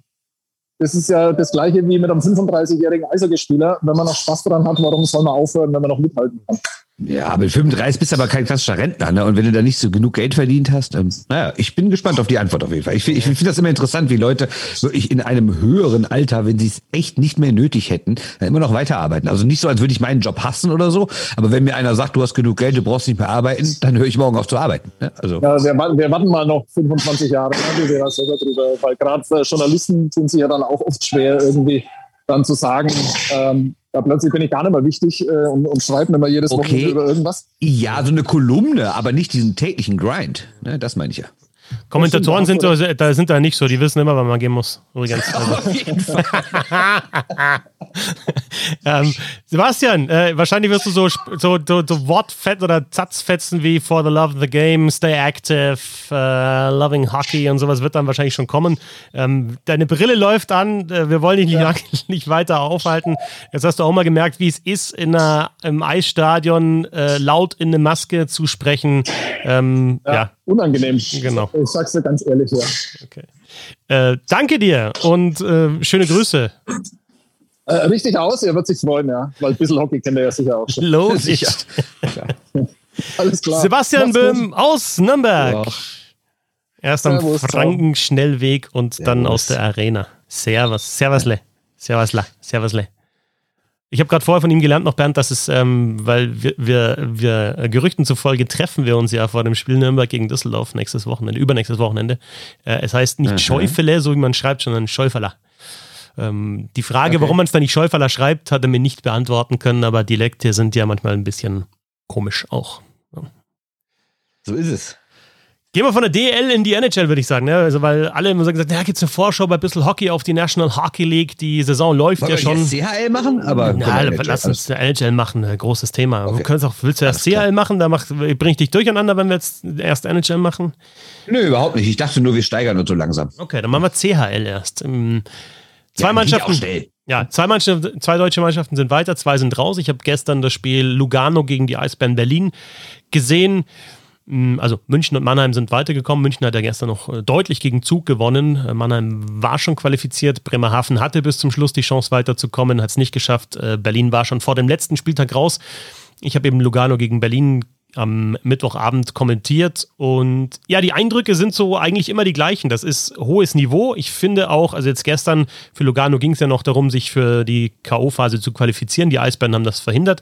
das ist ja das Gleiche wie mit einem 35-jährigen Eishockeyspieler. Wenn man noch Spaß daran hat, warum soll man aufhören, wenn man noch mithalten kann? Ja, mit 35 bist du aber kein klassischer Rentner, ne? Und wenn du da nicht so genug Geld verdient hast, ähm, naja, ich bin gespannt auf die Antwort auf jeden Fall. Ich, ich finde das immer interessant, wie Leute wirklich in einem höheren Alter, wenn sie es echt nicht mehr nötig hätten, immer noch weiterarbeiten. Also nicht so, als würde ich meinen Job hassen oder so, aber wenn mir einer sagt, du hast genug Geld, du brauchst nicht mehr arbeiten, dann höre ich morgen auf zu arbeiten. Ne? Also. Ja, wir, wir warten mal noch 25 Jahre, ne, wir selber drüber, weil gerade Journalisten tun sich ja dann auch oft schwer, irgendwie dann zu sagen, ähm, ja, plötzlich bin ich gar nicht mehr wichtig äh, und, und schreibe nicht mehr jedes Okay. Wochenende über irgendwas. Ja, so eine Kolumne, aber nicht diesen täglichen Grind. Ne? Das meine ich ja. Kommentatoren sind, so, da sind da nicht so, die wissen immer, wann man gehen muss. Übrigens. Auf jeden Fall. ähm, Sebastian, äh, wahrscheinlich wirst du so, so, so, so Wortfett oder Satzfetzen wie For the Love of the Game, Stay Active, äh, Loving Hockey und sowas wird dann wahrscheinlich schon kommen. Ähm, deine Brille läuft an, äh, wir wollen dich nicht, Ja. lang, nicht weiter aufhalten. Jetzt hast du auch mal gemerkt, wie es ist, in einer, im Eisstadion äh, laut in eine Maske zu sprechen. Ähm, ja. Ja, unangenehm. Genau. Ich sag's dir ganz ehrlich, ja. okay. Äh, danke dir und äh, schöne Grüße. Äh, richtig aus, er wird sich freuen, ja. Weil ein bisschen Hockey kennt er ja sicher auch schon. Los, Sicher. Alles klar. Sebastian. Böhm aus Nürnberg. Ja. Erst am Servus, ciao. Frankenschnellweg und dann Servus. aus der Arena. Servus, Servusle, Servusla, Servusle. Ich habe gerade vorher von ihm gelernt, noch Bernd, dass es, ähm, weil wir, wir, wir Gerüchten zufolge treffen wir uns ja vor dem Spiel Nürnberg gegen Düsseldorf nächstes Wochenende, übernächstes Wochenende. Äh, es heißt nicht Aha. Schäufele, so wie man schreibt, sondern Schäuferler. Ähm, die Frage, Okay. warum man es da nicht Schäuferler schreibt, hat er mir nicht beantworten können, aber Dialekte sind ja manchmal ein bisschen komisch auch. So ist es. Gehen wir von der DL in die NHL, würde ich sagen. Ne? Also, weil alle immer so gesagt ja, gibt es eine Vorschau bei ein bisschen Hockey auf die National Hockey League. Die Saison läuft Wollen ja wir schon. jetzt CHL machen? Aber Na, wir lass uns eine NHL machen, ein großes Thema. Du Okay. kannst auch, willst du erst Alles klar. CHL machen? Da bringe ich dich durcheinander, wenn wir jetzt erst NHL machen. Nö, überhaupt nicht. Ich dachte nur, wir steigern uns so langsam. Okay, dann machen wir CHL erst. Ähm, Zwei Ja, Mannschaften. Ja, zwei, Mannschaften, zwei deutsche Mannschaften sind weiter, zwei sind raus. Ich habe gestern das Spiel Lugano gegen die Eisbären Berlin gesehen. Mm, Also München und Mannheim sind weitergekommen. München hat ja gestern noch äh, deutlich gegen Zug gewonnen. Äh, Mannheim war schon qualifiziert. Bremerhaven hatte bis zum Schluss die Chance weiterzukommen, hat es nicht geschafft. Äh, Berlin war schon vor dem letzten Spieltag raus. Ich habe eben Lugano gegen Berlin am Mittwochabend kommentiert und ja, die Eindrücke sind so eigentlich immer die gleichen. Das ist hohes Niveau. Ich finde auch, also jetzt gestern für Lugano ging es ja noch darum, sich für die K.O.-Phase zu qualifizieren. Die Eisbären haben das verhindert.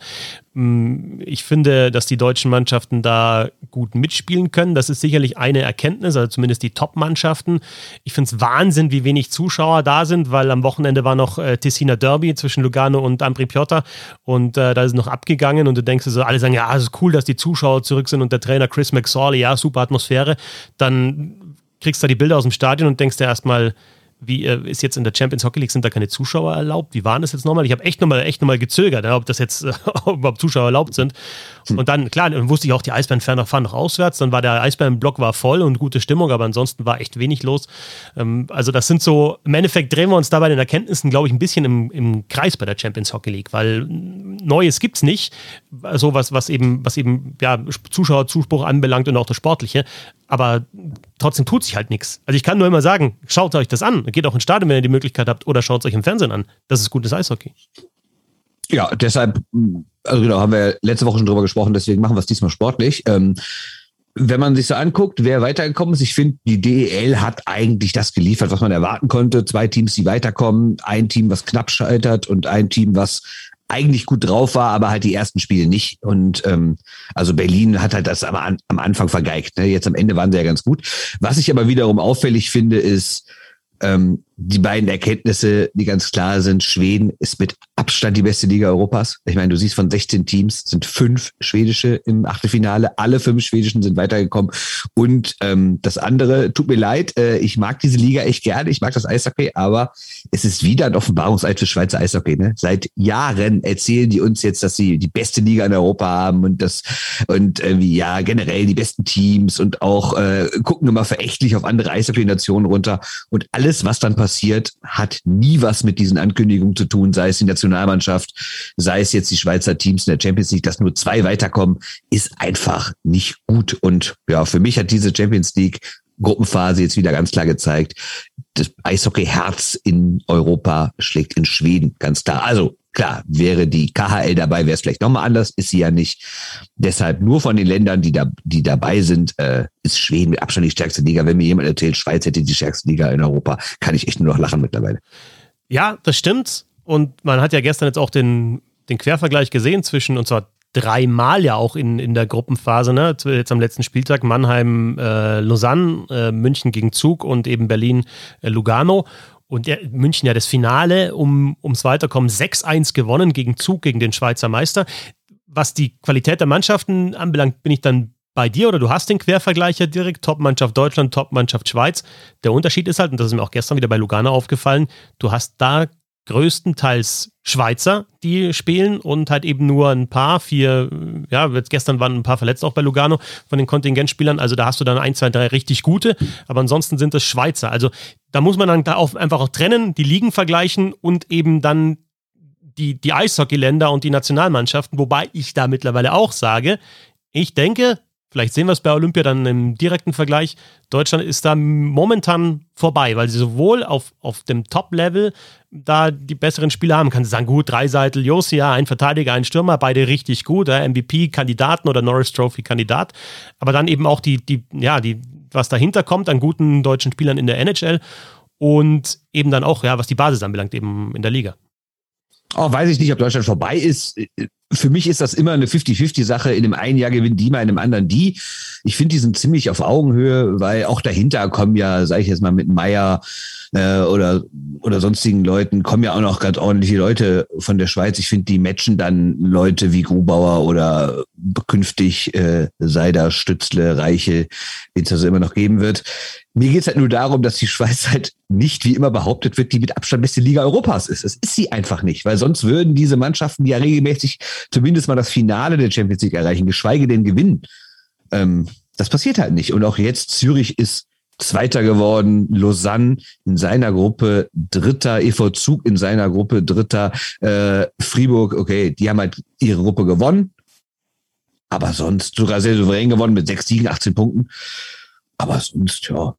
Mm, Ich finde, dass die deutschen Mannschaften da gut mitspielen können. Das ist sicherlich eine Erkenntnis, also zumindest die Top-Mannschaften. Ich finde es Wahnsinn, wie wenig Zuschauer da sind, weil am Wochenende war noch äh, Tessiner Derby zwischen Lugano und Ambri Piotta und äh, da ist noch abgegangen und du denkst so, alle sagen, ja, es ist cool, dass die Zuschauer zurück sind und der Trainer Chris McSorley, ja, super Atmosphäre. Dann kriegst du da die Bilder aus dem Stadion und denkst dir erstmal, wie äh, ist jetzt in der Champions Hockey League, sind da keine Zuschauer erlaubt? Wie waren das jetzt nochmal? Ich habe echt nochmal echt noch mal gezögert, ob das jetzt äh, ob überhaupt Zuschauer erlaubt sind. Und dann, klar, dann wusste ich auch, die Eisbären fahren noch auswärts. Dann war der Eisbärenblock war voll und gute Stimmung, aber ansonsten war echt wenig los. Ähm, also, das sind so, im Endeffekt drehen wir uns da bei den Erkenntnissen, glaube ich, ein bisschen im, im Kreis bei der Champions Hockey League, weil Neues gibt's nicht. So was, was eben, was eben, ja, Zuschauerzuspruch anbelangt und auch das Sportliche. Aber trotzdem tut sich halt nichts. Also ich kann nur immer sagen, schaut euch das an. Geht auch ins Stadion, wenn ihr die Möglichkeit habt, oder schaut es euch im Fernsehen an. Das ist gutes Eishockey. Ja, deshalb, also genau, haben wir letzte Woche schon drüber gesprochen, deswegen machen wir es diesmal sportlich. Ähm, wenn man sich so anguckt, wer weitergekommen ist, ich finde, die DEL hat eigentlich das geliefert, was man erwarten konnte. Zwei Teams, die weiterkommen, ein Team, was knapp scheitert und ein Team, was eigentlich gut drauf war, aber halt die ersten Spiele nicht. Und ähm, also Berlin hat halt das am, am Anfang vergeigt. Ne? Jetzt am Ende waren sie ja ganz gut. Was ich aber wiederum auffällig finde, ist, ähm, die beiden Erkenntnisse, die ganz klar sind, Schweden ist mit Abstand die beste Liga Europas. Ich meine, du siehst von 16 Teams sind fünf schwedische im Achtelfinale. Alle fünf schwedischen sind weitergekommen. Und ähm, das andere, tut mir leid, äh, ich mag diese Liga echt gerne, ich mag das Eishockey, aber es ist wieder ein Offenbarungseid für Schweizer Eishockey. Ne? Seit Jahren erzählen die uns jetzt, dass sie die beste Liga in Europa haben und das und äh, ja generell die besten Teams und auch äh, gucken immer verächtlich auf andere Eishockey-Nationen runter. Und alles, was dann passiert, passiert, hat nie was mit diesen Ankündigungen zu tun, sei es die Nationalmannschaft, sei es jetzt die Schweizer Teams in der Champions League, dass nur zwei weiterkommen, ist einfach nicht gut. Und ja, für mich hat diese Champions League Gruppenphase jetzt wieder ganz klar gezeigt, das Eishockey-Herz in Europa schlägt in Schweden, ganz klar. Also klar, wäre die KHL dabei, wäre es vielleicht nochmal anders, ist sie ja nicht. Deshalb nur von den Ländern, die da, die dabei sind, äh, ist Schweden mit Abstand die stärkste Liga. Wenn mir jemand erzählt, Schweiz hätte die stärkste Liga in Europa, kann ich echt nur noch lachen mittlerweile. Ja, das stimmt. Und man hat ja gestern jetzt auch den, den Quervergleich gesehen zwischen, und zwar dreimal ja auch in, in der Gruppenphase, ne? Jetzt am letzten Spieltag Mannheim, äh, Lausanne, äh, München gegen Zug und eben Berlin, äh, Lugano. Und ja, München ja das Finale um, ums Weiterkommen 6-1 gewonnen gegen Zug, gegen den Schweizer Meister. Was die Qualität der Mannschaften anbelangt, bin ich dann bei dir oder du hast den Quervergleich ja direkt, Top-Mannschaft Deutschland, Top-Mannschaft Schweiz. Der Unterschied ist halt, und das ist mir auch gestern wieder bei Lugano aufgefallen, du hast da größtenteils Schweizer, die spielen und halt eben nur ein paar, vier, ja, gestern waren ein paar verletzt auch bei Lugano von den Kontingentspielern, also da hast du dann ein, zwei, drei richtig gute, aber ansonsten sind das Schweizer. Also da muss man dann da auch einfach auch trennen, die Ligen vergleichen und eben dann die, die Eishockeyländer und die Nationalmannschaften, wobei ich da mittlerweile auch sage, ich denke, Vielleicht sehen wir es bei Olympia dann im direkten Vergleich. Deutschland ist da momentan vorbei, weil sie sowohl auf, auf dem Top-Level da die besseren Spieler haben. Kannst du sagen, gut, drei Seiten Josia, ein Verteidiger, ein Stürmer, beide richtig gut, ja, MVP-Kandidaten oder Norris Trophy-Kandidat. Aber dann eben auch die, die, ja, die, was dahinter kommt an guten deutschen Spielern in der NHL und eben dann auch, ja, was die Basis anbelangt, eben in der Liga. Oh, weiß ich nicht, ob Deutschland vorbei ist für mich ist das immer eine 50-50-Sache. In dem einen Jahr gewinnen die mal, in dem anderen die. Ich finde, die sind ziemlich auf Augenhöhe, weil auch dahinter kommen ja, sage ich jetzt mal, mit Meier äh, oder, oder sonstigen Leuten, kommen ja auch noch ganz ordentliche Leute von der Schweiz. Ich finde, die matchen dann Leute wie Grubauer oder künftig äh, Seider, Stützle, Reiche, den es also immer noch geben wird. Mir geht es halt nur darum, dass die Schweiz halt nicht, wie immer behauptet wird, die mit Abstand beste Liga Europas ist. Das ist sie einfach nicht, weil sonst würden diese Mannschaften ja regelmäßig zumindest mal das Finale der Champions League erreichen, geschweige denn gewinnen. Ähm, das passiert halt nicht. Und auch jetzt, Zürich ist Zweiter geworden, Lausanne in seiner Gruppe Dritter, EV Zug in seiner Gruppe Dritter, äh, Fribourg, okay, die haben halt ihre Gruppe gewonnen, aber sonst sogar sehr souverän gewonnen mit sechs Siegen, 18 Punkten. Aber sonst, ja,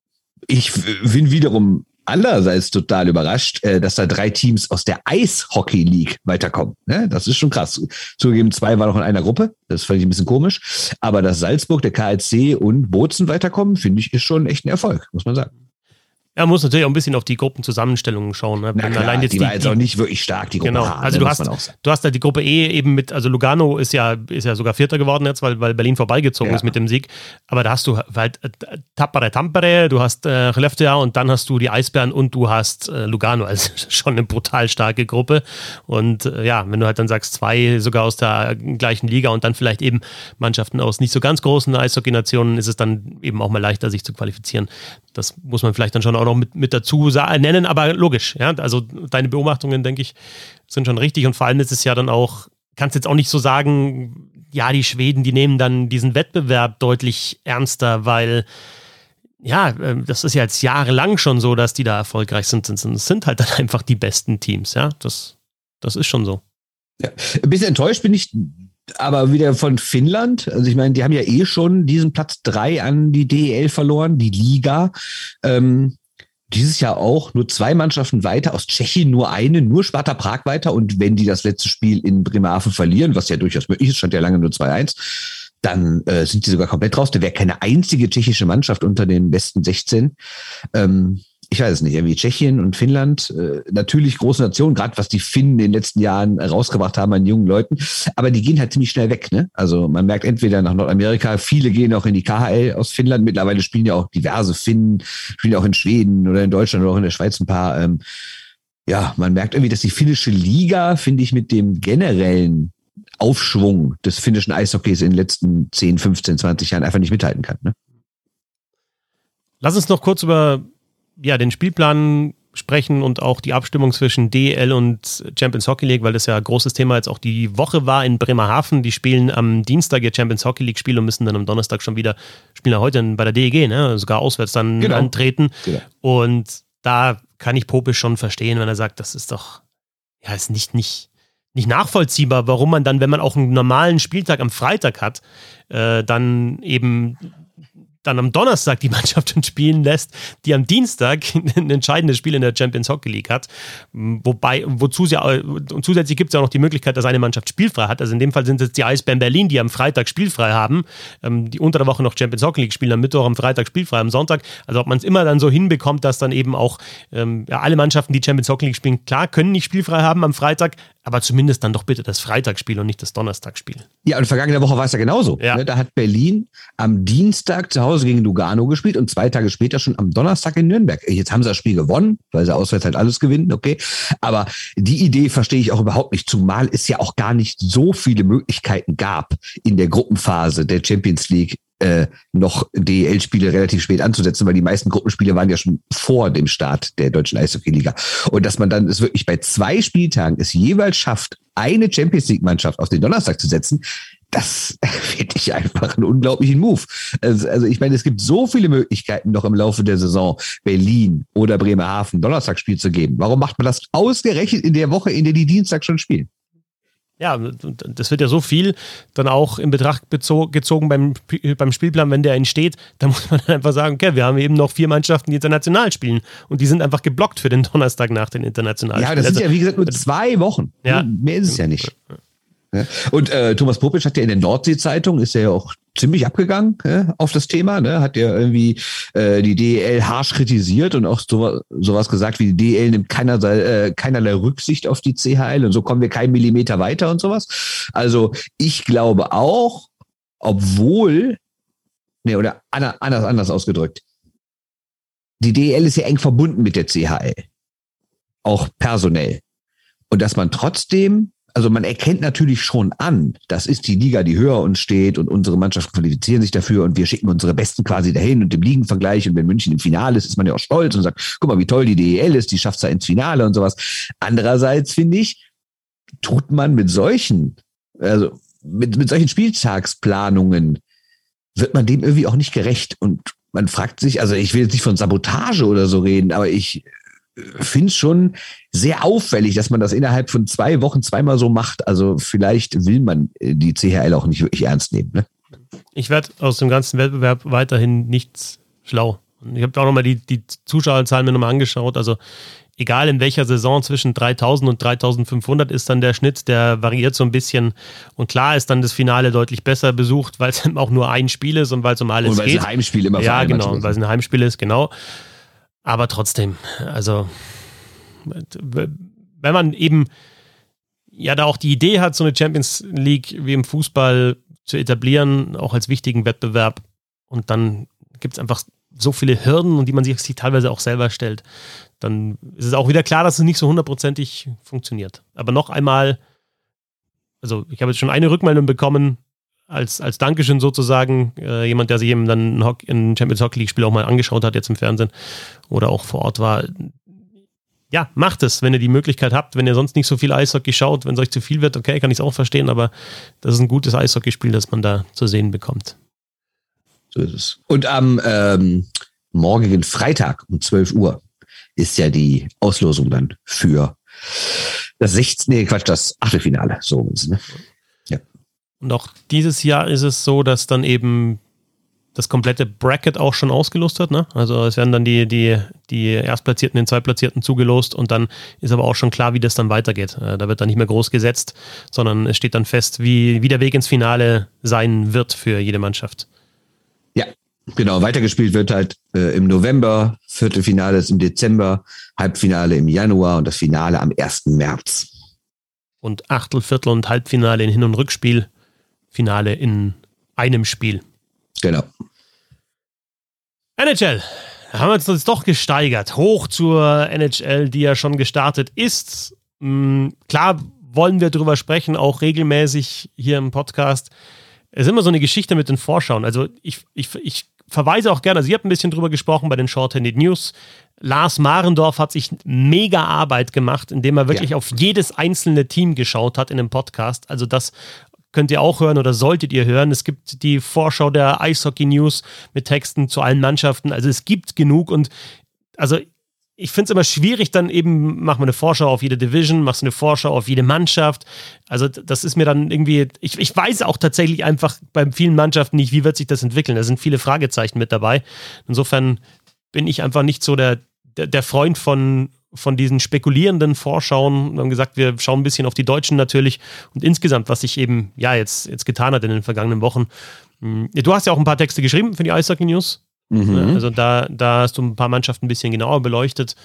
ich bin wiederum andererseits total überrascht, äh, dass da drei Teams aus der Eishockey League weiterkommen. Das ist schon krass. Zugegeben, zwei waren noch in einer Gruppe. Das fand ich ein bisschen komisch. Aber dass Salzburg, der KLC und Bozen weiterkommen, finde ich, ist schon echt ein Erfolg, muss man sagen. Er muss natürlich auch ein bisschen auf die Gruppenzusammenstellungen schauen. Ne? Na klar, allein jetzt die, die war jetzt auch nicht wirklich stark, die Gruppe Genau, H, also ne, du hast, du hast ja die Gruppe E eben mit, also Lugano ist ja, ist ja sogar Vierter geworden jetzt, weil, weil Berlin vorbeigezogen ja. ist mit dem Sieg. Aber da hast du halt äh, Tappere Tampere, du hast äh, und dann hast du die Eisbären und du hast äh, Lugano. Also schon eine brutal starke Gruppe. Und äh, ja, wenn du halt dann sagst, zwei sogar aus der gleichen Liga und dann vielleicht eben Mannschaften aus nicht so ganz großen Eishockey-Nationen, ist es dann eben auch mal leichter, sich zu qualifizieren. Das muss man vielleicht dann schon auch noch mit, mit dazu nennen, aber logisch. Ja? Also deine Beobachtungen, denke ich, sind schon richtig. Und vor allem ist es ja dann auch, kannst jetzt auch nicht so sagen, ja, die Schweden, die nehmen dann diesen Wettbewerb deutlich ernster, weil ja, ähm, das ist ja jetzt jahrelang schon so, dass die da erfolgreich sind. Es sind halt dann einfach die besten Teams, ja. Das, das ist schon so. Ja. Ein bisschen enttäuscht bin ich aber wieder von Finnland. Also ich meine, die haben ja eh schon diesen Platz drei an die DEL verloren, die Liga. Ähm, dieses Jahr auch nur zwei Mannschaften weiter, aus Tschechien nur eine, nur Sparta Prag weiter. Und wenn die das letzte Spiel in Bremerhaven verlieren, was ja durchaus möglich ist, stand ja lange nur 2-1, dann äh, sind die sogar komplett raus. Da wäre keine einzige tschechische Mannschaft unter den besten 16. Ähm, ich weiß es nicht, irgendwie Tschechien und Finnland, äh, natürlich große Nationen, gerade was die Finnen in den letzten Jahren rausgebracht haben an jungen Leuten, aber die gehen halt ziemlich schnell weg. Ne? Also man merkt entweder nach Nordamerika, viele gehen auch in die KHL aus Finnland, mittlerweile spielen ja auch diverse Finnen, spielen auch in Schweden oder in Deutschland oder auch in der Schweiz ein paar. Ähm, ja, man merkt irgendwie, dass die finnische Liga, finde ich, mit dem generellen Aufschwung des finnischen Eishockeys in den letzten 10, 15, 20 Jahren einfach nicht mithalten kann. Ne? Lass uns noch kurz über ja, den Spielplan sprechen und auch die Abstimmung zwischen DL und Champions Hockey League, weil das ja ein großes Thema jetzt auch die Woche war in Bremerhaven. Die spielen am Dienstag ihr Champions Hockey League Spiel und müssen dann am Donnerstag schon wieder, spielen ja heute bei der DEG, ne? sogar auswärts dann genau. antreten. Genau. Und da kann ich Pope schon verstehen, wenn er sagt, das ist doch, ja, ist nicht, nicht, nicht nachvollziehbar, warum man dann, wenn man auch einen normalen Spieltag am Freitag hat, äh, dann eben dann am Donnerstag die Mannschaft spielen lässt, die am Dienstag ein entscheidendes Spiel in der Champions Hockey League hat. Wobei, wozu sie, und zusätzlich gibt es ja auch noch die Möglichkeit, dass eine Mannschaft spielfrei hat. Also in dem Fall sind es die Eisbären Berlin, die am Freitag spielfrei haben, ähm, die unter der Woche noch Champions Hockey League spielen, am Mittwoch, am Freitag spielfrei, am Sonntag. Also ob man es immer dann so hinbekommt, dass dann eben auch ähm, ja, alle Mannschaften, die Champions Hockey League spielen, klar, können nicht spielfrei haben am Freitag, aber zumindest dann doch bitte das Freitagsspiel und nicht das Donnerstagsspiel. Ja, und vergangene Woche war es ja genauso. Ja. Ne? Da hat Berlin am Dienstag zu Hause gegen Lugano gespielt und zwei Tage später schon am Donnerstag in Nürnberg. Jetzt haben sie das Spiel gewonnen, weil sie auswärts halt alles gewinnen, okay. Aber die Idee verstehe ich auch überhaupt nicht, zumal es ja auch gar nicht so viele Möglichkeiten gab in der Gruppenphase der Champions League äh, noch DEL-Spiele relativ spät anzusetzen, weil die meisten Gruppenspiele waren ja schon vor dem Start der deutschen Eishockey-Liga. Und dass man dann es wirklich bei zwei Spieltagen es jeweils schafft, eine Champions League-Mannschaft auf den Donnerstag zu setzen, das finde ich einfach einen unglaublichen Move. Also, also, ich meine, es gibt so viele Möglichkeiten noch im Laufe der Saison, Berlin oder Bremerhaven Donnerstagsspiel zu geben. Warum macht man das ausgerechnet in der Woche, in der die Dienstag schon spielen? Ja, das wird ja so viel dann auch in Betracht gezogen beim, beim Spielplan, wenn der entsteht. Da muss man einfach sagen, okay, wir haben eben noch vier Mannschaften, die international spielen. Und die sind einfach geblockt für den Donnerstag nach den internationalen Ja, das sind ja, wie gesagt, nur zwei Wochen. Ja. Mehr ist es ja nicht. Und äh, Thomas Popic hat ja in der Nordsee-Zeitung, ist er ja auch ziemlich abgegangen äh, auf das Thema, ne? hat ja irgendwie äh, die DEL harsch kritisiert und auch so, sowas gesagt wie die DEL nimmt keinerlei, äh, keinerlei Rücksicht auf die CHL und so kommen wir keinen Millimeter weiter und sowas. Also ich glaube auch, obwohl, ne, oder anders, anders ausgedrückt, die DEL ist ja eng verbunden mit der CHL, auch personell. Und dass man trotzdem also man erkennt natürlich schon an, das ist die Liga, die höher uns steht und unsere Mannschaften qualifizieren sich dafür und wir schicken unsere Besten quasi dahin und im Ligenvergleich und wenn München im Finale ist, ist man ja auch stolz und sagt, guck mal, wie toll die DEL ist, die schafft es ja ins Finale und sowas. Andererseits finde ich, tut man mit solchen, also mit, mit solchen Spieltagsplanungen, wird man dem irgendwie auch nicht gerecht und man fragt sich, also ich will jetzt nicht von Sabotage oder so reden, aber ich finde es schon sehr auffällig, dass man das innerhalb von zwei Wochen zweimal so macht. Also vielleicht will man äh, die CHL auch nicht wirklich ernst nehmen. Ne? Ich werde aus dem ganzen Wettbewerb weiterhin nichts schlau. Ich habe auch nochmal die, die Zuschauerzahlen mir nochmal angeschaut. Also egal in welcher Saison zwischen 3000 und 3500 ist dann der Schnitt, der variiert so ein bisschen. Und klar ist dann das Finale deutlich besser besucht, weil es auch nur ein Spiel ist und weil es um alles geht. Und weil es ein Heimspiel immer Ja, genau, weil es ein Heimspiel ist, genau. Aber trotzdem, also wenn man eben ja da auch die Idee hat, so eine Champions League wie im Fußball zu etablieren, auch als wichtigen Wettbewerb, und dann gibt es einfach so viele Hürden und die man sich teilweise auch selber stellt, dann ist es auch wieder klar, dass es nicht so hundertprozentig funktioniert. Aber noch einmal, also ich habe jetzt schon eine Rückmeldung bekommen, als, als Dankeschön sozusagen, äh, jemand, der sich eben dann ein, ein Champions Hockey League Spiel auch mal angeschaut hat, jetzt im Fernsehen oder auch vor Ort war. Ja, macht es, wenn ihr die Möglichkeit habt, wenn ihr sonst nicht so viel Eishockey schaut, wenn es euch zu viel wird, okay, kann ich es auch verstehen, aber das ist ein gutes Eishockeyspiel, das man da zu sehen bekommt. So ist es. Und am ähm, morgigen Freitag um 12 Uhr ist ja die Auslosung dann für das 16. Nee, Quatsch, das Achtelfinale. So ist es, ne? Und auch dieses Jahr ist es so, dass dann eben das komplette Bracket auch schon ausgelost wird. Ne? Also es werden dann die, die, die Erstplatzierten, den Zweitplatzierten zugelost und dann ist aber auch schon klar, wie das dann weitergeht. Äh, da wird dann nicht mehr groß gesetzt, sondern es steht dann fest, wie, wie der Weg ins Finale sein wird für jede Mannschaft. Ja, genau. Weitergespielt wird halt äh, im November, Viertelfinale ist im Dezember, Halbfinale im Januar und das Finale am 1. März. Und Achtel, Viertel und Halbfinale in Hin- und Rückspiel Finale in einem Spiel. Genau. NHL. Haben wir uns doch gesteigert. Hoch zur NHL, die ja schon gestartet ist. Hm, klar wollen wir darüber sprechen, auch regelmäßig hier im Podcast. Es ist immer so eine Geschichte mit den Vorschauen. Also ich, ich, ich verweise auch gerne, also ihr habt ein bisschen drüber gesprochen bei den Shorthanded News. Lars Marendorf hat sich mega Arbeit gemacht, indem er wirklich ja. auf jedes einzelne Team geschaut hat in dem Podcast. Also das könnt ihr auch hören oder solltet ihr hören. Es gibt die Vorschau der Eishockey News mit Texten zu allen Mannschaften. Also es gibt genug und also ich finde es immer schwierig, dann eben, mach mal eine Vorschau auf jede Division, machst eine Vorschau auf jede Mannschaft. Also das ist mir dann irgendwie, ich, ich weiß auch tatsächlich einfach bei vielen Mannschaften nicht, wie wird sich das entwickeln. Da sind viele Fragezeichen mit dabei. Insofern bin ich einfach nicht so der, der, der Freund von, von diesen spekulierenden Vorschauen. Wir haben gesagt, wir schauen ein bisschen auf die Deutschen natürlich und insgesamt, was sich eben, ja, jetzt, jetzt getan hat in den vergangenen Wochen. Hm, du hast ja auch ein paar Texte geschrieben für die Eishockey News. Mhm. Also da, da hast du ein paar Mannschaften ein bisschen genauer beleuchtet.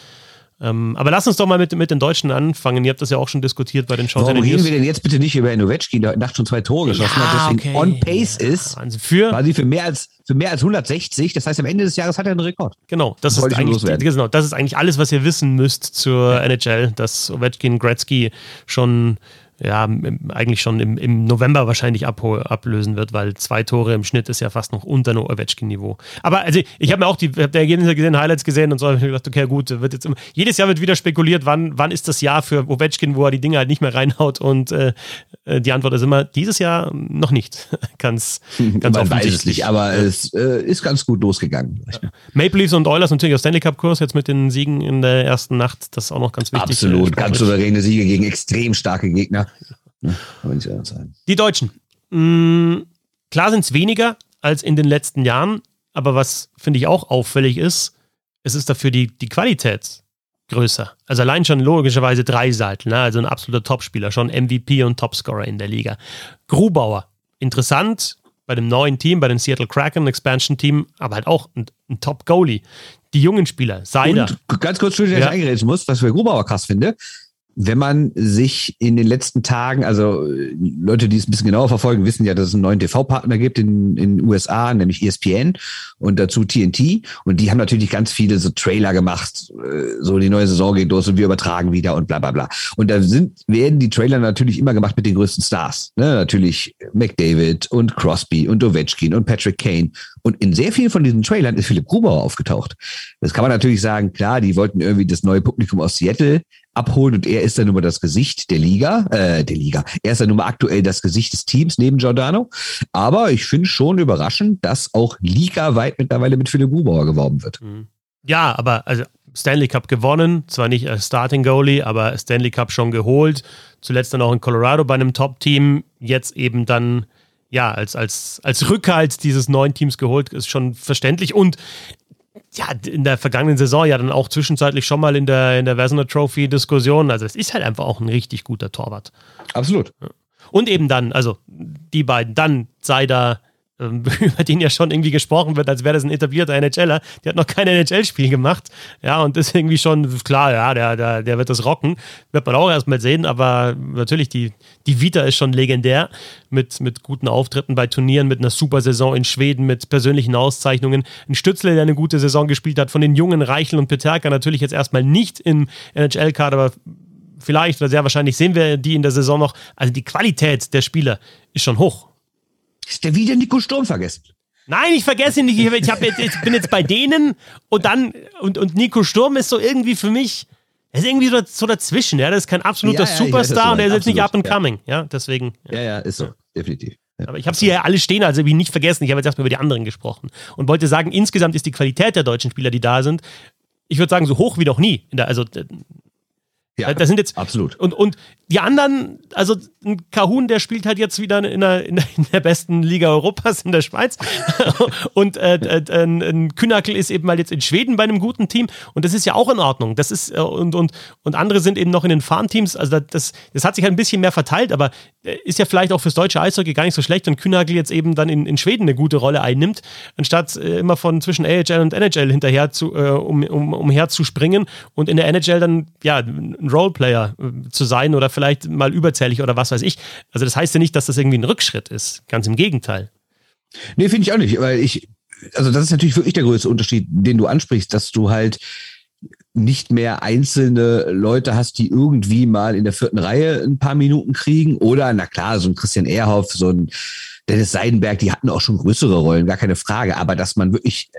Ähm, aber lass uns doch mal mit, mit den Deutschen anfangen. Ihr habt das ja auch schon diskutiert bei den Shows. Warum reden wir denn jetzt bitte nicht über Novetschki, der Nacht schon zwei Tore geschossen ja, hat, deswegen okay. on pace ist, also für, quasi für mehr, als, für mehr als 160. Das heißt, am Ende des Jahres hat er einen Rekord. Genau, das, das ist, eigentlich, genau, das ist eigentlich alles, was ihr wissen müsst zur ja. NHL, dass Ovechkin Gretzky schon ja, eigentlich schon im, im November wahrscheinlich ablösen wird, weil zwei Tore im Schnitt ist ja fast noch unter Ovechkin-Niveau. Aber also ich habe mir auch die, hab Ergebnisse gesehen, Highlights gesehen und so, habe ich mir gedacht, okay, gut, wird jetzt immer, jedes Jahr wird wieder spekuliert, wann, wann ist das Jahr für Ovechkin, wo er die Dinge halt nicht mehr reinhaut und äh, äh die Antwort ist immer, dieses Jahr noch nicht. ganz, ganz Man weiß es nicht, aber es äh, ist ganz gut losgegangen. Ja. Maple Leafs und Oilers natürlich auf Stanley Cup-Kurs jetzt mit den Siegen in der ersten Nacht, das ist auch noch ganz wichtig. Absolut, äh, ganz souveräne Siege gegen extrem starke Gegner. Ja, Die Deutschen. Mhm, klar sind es weniger als in den letzten Jahren, aber was finde ich auch auffällig ist, es ist dafür die, die Qualität größer. Also allein schon logischerweise drei Seiten, ne? also ein absoluter Topspieler, schon MVP und Topscorer in der Liga. Grubauer, interessant bei dem neuen Team, bei dem Seattle Kraken Expansion Team, aber halt auch ein, ein Top-Goalie. Die jungen Spieler, Seider. Und ganz kurz, dass ja. ich eingeredet muss, was für Grubauer krass finde wenn man sich in den letzten Tagen, also Leute, die es ein bisschen genauer verfolgen, wissen ja, dass es einen neuen TV-Partner gibt in den USA, nämlich ESPN und dazu TNT. Und die haben natürlich ganz viele so Trailer gemacht, äh, so die neue Saison geht los und wir übertragen wieder und bla bla bla. Und da sind, werden die Trailer natürlich immer gemacht mit den größten Stars. Ne? Natürlich McDavid und Crosby und Ovechkin und Patrick Kane. Und in sehr vielen von diesen Trailern ist Philipp Grubauer aufgetaucht. Das kann man natürlich sagen, klar, die wollten irgendwie das neue Publikum aus Seattle abholen und er ist dann immer das Gesicht der Liga, äh, der Liga. Er ist dann immer aktuell das Gesicht des Teams neben Giordano. Aber ich finde schon überraschend, dass auch Liga-weit mittlerweile mit Philipp Grubauer geworben wird. Mhm. Ja, aber also Stanley Cup gewonnen, zwar nicht als Starting Goalie, aber Stanley Cup schon geholt. Zuletzt dann auch in Colorado bei einem Top-Team. Jetzt eben dann ja, als, als, als Rückhalt dieses neuen Teams geholt, ist schon verständlich. Und ja, in der vergangenen Saison ja dann auch zwischenzeitlich schon mal in der, in der Vezina Trophy Diskussion. Also es ist halt einfach auch ein richtig guter Torwart. Absolut. Und eben dann, also die beiden, dann sei da über den ja schon irgendwie gesprochen wird, als wäre das ein etablierter NHLer. Der hat noch kein NHL-Spiel gemacht. Ja, und ist irgendwie schon klar, ja, der, der, der wird das rocken. Wird man auch erstmal sehen, aber natürlich, die, die Vita ist schon legendär mit, mit guten Auftritten bei Turnieren, mit einer super Saison in Schweden, mit persönlichen Auszeichnungen. Ein Stützle, der eine gute Saison gespielt hat, von den jungen Reichel und Peterka natürlich jetzt erstmal nicht im NHL-Kader, aber vielleicht oder sehr wahrscheinlich sehen wir die in der Saison noch. Also die Qualität der Spieler ist schon hoch. Ist der wieder Nico Sturm vergessen? Nein, ich vergesse ihn nicht. Ich, hab jetzt, ich bin jetzt bei denen und dann, und, und Nico Sturm ist so irgendwie für mich, er ist irgendwie so, dazwischen. Ja? Das ist kein absoluter ja, ja, Superstar und er ist jetzt nicht up and coming. Ja, deswegen. Ja, ja, ist so, definitiv. Ja. Aber ich habe sie ja alle stehen, also ich nicht vergessen. Ich habe jetzt erstmal über die anderen gesprochen und wollte sagen, insgesamt ist die Qualität der deutschen Spieler, die da sind, ich würde sagen, so hoch wie noch nie. Der, also ja, das sind jetzt absolut. Und, und die anderen, also ein Kahun, der spielt halt jetzt wieder in der, in der, in der besten Liga Europas in der Schweiz. und äh, äh, ein Künakel ist eben mal jetzt in Schweden bei einem guten Team. Und das ist ja auch in Ordnung. Das ist, äh, und, und, und andere sind eben noch in den Farmteams. Also das, das hat sich halt ein bisschen mehr verteilt, aber äh, ist ja vielleicht auch fürs deutsche Eishockey gar nicht so schlecht, wenn Kühnagel jetzt eben dann in, in Schweden eine gute Rolle einnimmt, anstatt äh, immer von zwischen AHL und NHL hinterher zu, äh, um, um, umher und in der NHL dann ja ein Roleplayer zu sein oder vielleicht mal überzählig oder was weiß ich. Also das heißt ja nicht, dass das irgendwie ein Rückschritt ist. Ganz im Gegenteil. Nee, finde ich auch nicht, weil ich, also das ist natürlich wirklich der größte Unterschied, den du ansprichst, dass du halt nicht mehr einzelne Leute hast, die irgendwie mal in der vierten Reihe ein paar Minuten kriegen oder, na klar, so ein Christian Ehrhoff, so ein Dennis Seidenberg, die hatten auch schon größere Rollen, gar keine Frage, aber dass man wirklich,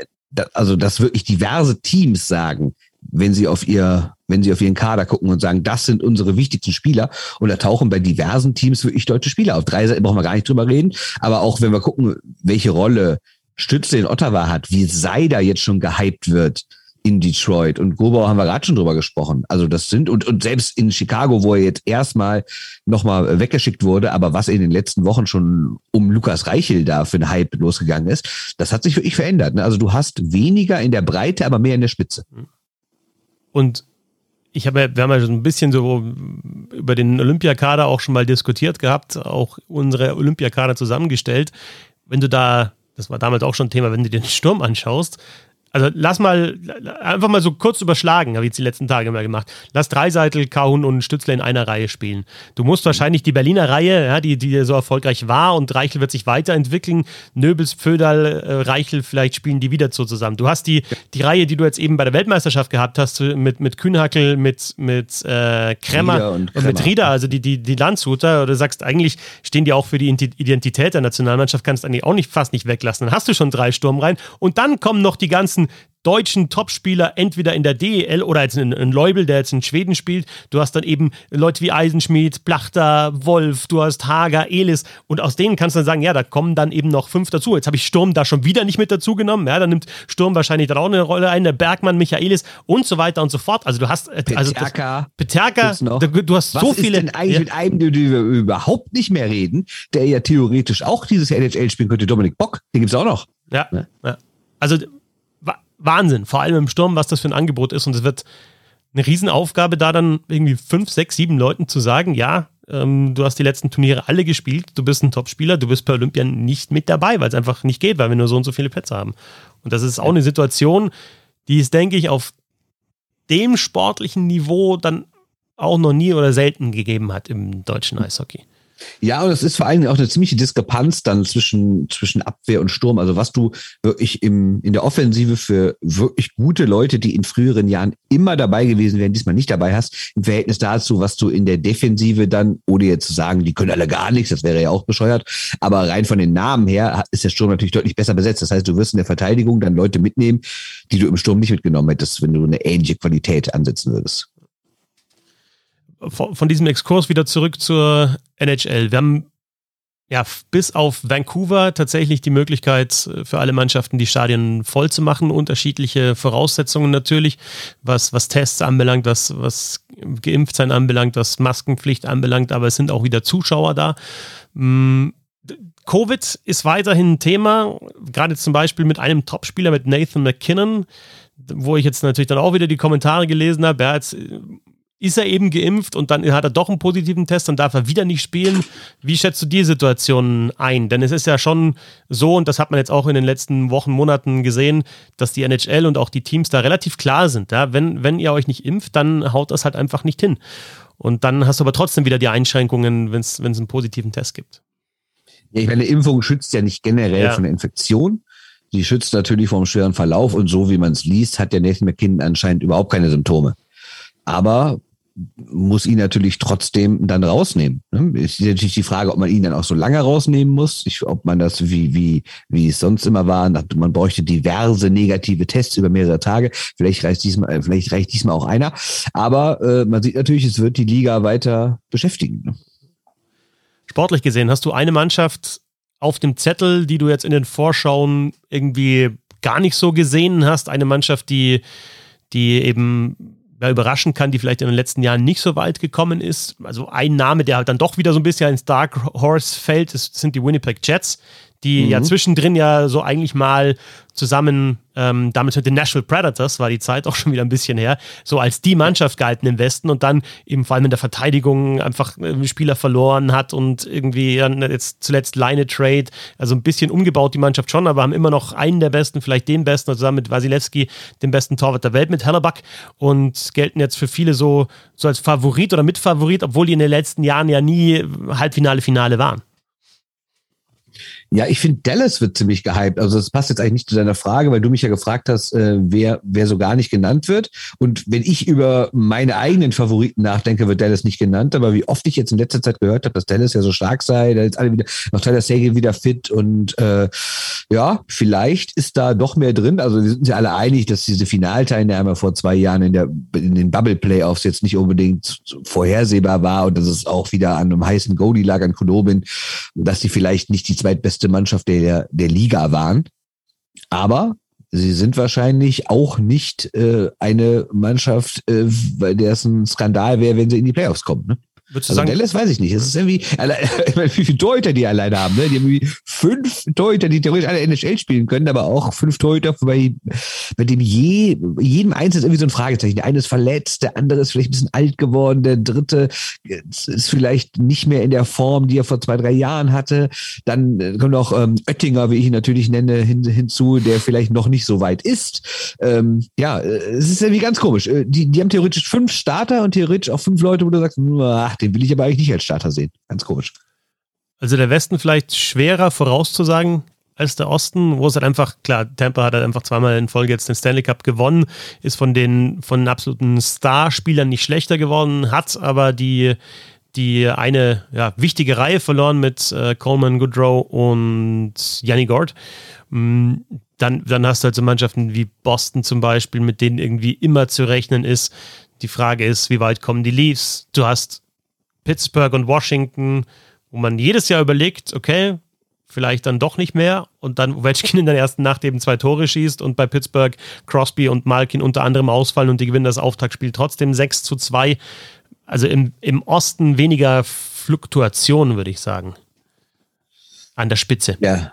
also dass wirklich diverse Teams sagen, wenn sie auf ihr, wenn sie auf ihren Kader gucken und sagen, das sind unsere wichtigsten Spieler. Und da tauchen bei diversen Teams wirklich deutsche Spieler auf. Drei brauchen wir gar nicht drüber reden. Aber auch wenn wir gucken, welche Rolle Stütze in Ottawa hat, wie Seider jetzt schon gehypt wird, in Detroit und Grubauer haben wir gerade schon drüber gesprochen. Also das sind und, und selbst in Chicago, wo er jetzt erstmal nochmal weggeschickt wurde, aber was in den letzten Wochen schon um Lukas Reichel da für einen Hype losgegangen ist, das hat sich wirklich verändert. Ne? Also du hast weniger in der Breite, aber mehr in der Spitze. Und ich habe wir haben ja schon ein bisschen so über den Olympiakader auch schon mal diskutiert gehabt, auch unsere Olympiakader zusammengestellt. Wenn du da, das war damals auch schon Thema, wenn du den Sturm anschaust, also lass mal einfach mal so kurz überschlagen, habe ich jetzt die letzten Tage mal gemacht. Lass Dreiseitel, Kahun und Stützle in einer Reihe spielen. Du musst wahrscheinlich die Berliner Reihe, ja, die, die so erfolgreich war und Reichel wird sich weiterentwickeln. Nöbels, Pföderl, äh, Reichel, vielleicht spielen die wieder so zusammen. Du hast die, die Reihe, die du jetzt eben bei der Weltmeisterschaft gehabt hast, mit, mit Kühnhackel, mit, mit äh, Kremmer und, und, mit Rieder, also die, die, die Landshuter. Oder du sagst, eigentlich stehen die auch für die Identität der Nationalmannschaft, kannst du eigentlich auch nicht, fast nicht weglassen. Dann hast du schon drei Sturm rein. Und dann kommen noch die ganzen deutschen Topspieler entweder in der DEL oder jetzt in, in Leubel, der jetzt in Schweden spielt. Du hast dann eben Leute wie Eisenschmied, Plachter, Wolf, du hast Hager, Elis und aus denen kannst du dann sagen, ja, da kommen dann eben noch fünf dazu. Jetzt habe ich Sturm da schon wieder nicht mit dazu genommen. Ja, dann nimmt Sturm wahrscheinlich dann auch eine Rolle ein, der Bergmann, Michaelis und so weiter und so fort. Also du hast äh, also Peterka, Peterka du, du, hast so Was viele. Ist denn eigentlich ja. mit einem, den wir überhaupt nicht mehr reden, der ja theoretisch auch dieses NHL spielen könnte, Dominik Bock, den gibt es auch noch. Ja, ja. Also Wahnsinn, vor allem im Sturm, was das für ein Angebot ist. Und es wird eine Riesenaufgabe, da dann irgendwie fünf, sechs, sieben Leuten zu sagen, ja, ähm, du hast die letzten Turniere alle gespielt, du bist ein Topspieler, du bist bei Olympia nicht mit dabei, weil es einfach nicht geht, weil wir nur so und so viele Plätze haben. Und das ist auch eine Situation, die es, denke ich, auf dem sportlichen Niveau dann auch noch nie oder selten gegeben hat im deutschen Eishockey. Ja, und es ist vor allem auch eine ziemliche Diskrepanz dann zwischen, zwischen Abwehr und Sturm. Also was du wirklich im, in der Offensive für wirklich gute Leute, die in früheren Jahren immer dabei gewesen wären, diesmal nicht dabei hast, im Verhältnis dazu, was du in der Defensive dann, ohne jetzt zu sagen, die können alle gar nichts, das wäre ja auch bescheuert, aber rein von den Namen her ist der Sturm natürlich deutlich besser besetzt. Das heißt, du wirst in der Verteidigung dann Leute mitnehmen, die du im Sturm nicht mitgenommen hättest, wenn du eine ähnliche Qualität ansetzen würdest von diesem Exkurs wieder zurück zur NHL. Wir haben ja bis auf Vancouver tatsächlich die Möglichkeit äh, für alle Mannschaften die Stadien voll zu machen. Unterschiedliche Voraussetzungen natürlich, was, was Tests anbelangt, was, was Geimpftsein anbelangt, was Maskenpflicht anbelangt, aber es sind auch wieder Zuschauer da. Mm, Covid ist weiterhin ein Thema, gerade zum Beispiel mit einem Topspieler, mit Nathan McKinnon, wo ich jetzt natürlich dann auch wieder die Kommentare gelesen habe. Er hat ist er eben geimpft und dann hat er doch einen positiven Test, dann darf er wieder nicht spielen. Wie schätzt du die Situation ein? Denn es ist ja schon so, und das hat man jetzt auch in den letzten Wochen, Monaten gesehen, dass die NHL und auch die Teams da relativ klar sind. Ja? Wenn, wenn ihr euch nicht impft, dann haut das halt einfach nicht hin. Und dann hast du aber trotzdem wieder die Einschränkungen, wenn es einen positiven Test gibt. Ja, ich meine, Impfung schützt ja nicht generell ja. von der Infektion. Die schützt natürlich vom schweren Verlauf und so wie man es liest, hat der Nathan McKinnon anscheinend überhaupt keine Symptome. Aber muss ihn natürlich trotzdem dann rausnehmen. Ne? Ist natürlich die Frage, ob man ihn dann auch so lange rausnehmen muss, ich, ob man das wie, wie, wie es sonst immer war, man bräuchte diverse negative Tests über mehrere Tage. Vielleicht reicht diesmal, äh, vielleicht reicht diesmal auch einer. Aber äh, man sieht natürlich, es wird die Liga weiter beschäftigen. Ne? Sportlich gesehen, hast du eine Mannschaft auf dem Zettel, die du jetzt in den Vorschauen irgendwie gar nicht so gesehen hast? Eine Mannschaft, die, die eben ja, überraschen kann, die vielleicht in den letzten Jahren nicht so weit gekommen ist. Also ein Name, der halt dann doch wieder so ein bisschen ins Dark Horse fällt, ist, sind die Winnipeg Jets, die mhm. ja zwischendrin ja so eigentlich mal zusammen, ähm, damals mit den Nashville Predators, war die Zeit auch schon wieder ein bisschen her, so als die Mannschaft gehalten im Westen und dann eben vor allem in der Verteidigung einfach äh, Spieler verloren hat und irgendwie dann jetzt zuletzt Line Trade, also ein bisschen umgebaut die Mannschaft schon, aber haben immer noch einen der besten, vielleicht den besten, also zusammen mit Wasilewski, den besten Torwart der Welt mit Hellerback und gelten jetzt für viele so, so als Favorit oder Mitfavorit, obwohl die in den letzten Jahren ja nie Halbfinale, Finale waren. Ja, ich finde, Dallas wird ziemlich gehypt. Also das passt jetzt eigentlich nicht zu deiner Frage, weil du mich ja gefragt hast, äh, wer, wer so gar nicht genannt wird. Und wenn ich über meine eigenen Favoriten nachdenke, wird Dallas nicht genannt. Aber wie oft ich jetzt in letzter Zeit gehört habe, dass Dallas ja so stark sei, da jetzt alle wieder, noch Tyler Sagan wieder fit und äh, ja, vielleicht ist da doch mehr drin. Also wir sind ja alle einig, dass diese Finalteilnahme vor zwei Jahren in der in den Bubble Playoffs jetzt nicht unbedingt vorhersehbar war und dass es auch wieder an einem heißen Goalie lag an Konobin, dass sie vielleicht nicht die zweitbeste beste Mannschaft der, der Liga waren. Aber sie sind wahrscheinlich auch nicht äh, eine Mannschaft, äh, bei der es ein Skandal wäre, wenn sie in die Playoffs kommen. Ne? Würdest du also sagen, Dallas weiß ich nicht. Es ist irgendwie, wie viele Torhüter die alleine haben. Ne? Die haben irgendwie fünf Torhüter, die theoretisch alle NHL spielen können, aber auch fünf Torhüter, bei, bei dem je, jedem eins ist irgendwie so ein Fragezeichen. Der eine ist verletzt, der andere ist vielleicht ein bisschen alt geworden, der dritte ist vielleicht nicht mehr in der Form, die er vor zwei, drei Jahren hatte. Dann äh, kommt auch ähm, Oettinger, wie ich ihn natürlich nenne, hin, hinzu, der vielleicht noch nicht so weit ist. Ähm, ja, äh, es ist irgendwie ganz komisch. Äh, die, die haben theoretisch fünf Starter und theoretisch auch fünf Leute, wo du sagst, ach, den will ich aber eigentlich nicht als Starter sehen. Ganz komisch. Also der Westen vielleicht schwerer vorauszusagen als der Osten, wo es halt einfach, klar, Tampa hat halt einfach zweimal in Folge jetzt den Stanley Cup gewonnen, ist von den, von den absoluten Starspielern nicht schlechter geworden, hat aber die, die eine ja, wichtige Reihe verloren mit äh, Coleman, Goodrow und Yanni Gord. Mm, dann, dann hast du halt so Mannschaften wie Boston zum Beispiel, mit denen irgendwie immer zu rechnen ist. Die Frage ist, wie weit kommen die Leafs? Du hast Pittsburgh und Washington, wo man jedes Jahr überlegt, okay, vielleicht dann doch nicht mehr und dann Ovechkin in der ersten Nacht eben zwei Tore schießt und bei Pittsburgh Crosby und Malkin unter anderem ausfallen und die gewinnen das Auftaktspiel trotzdem 6 zu 2. Also im, im Osten weniger Fluktuation, würde ich sagen. An der Spitze. Ja,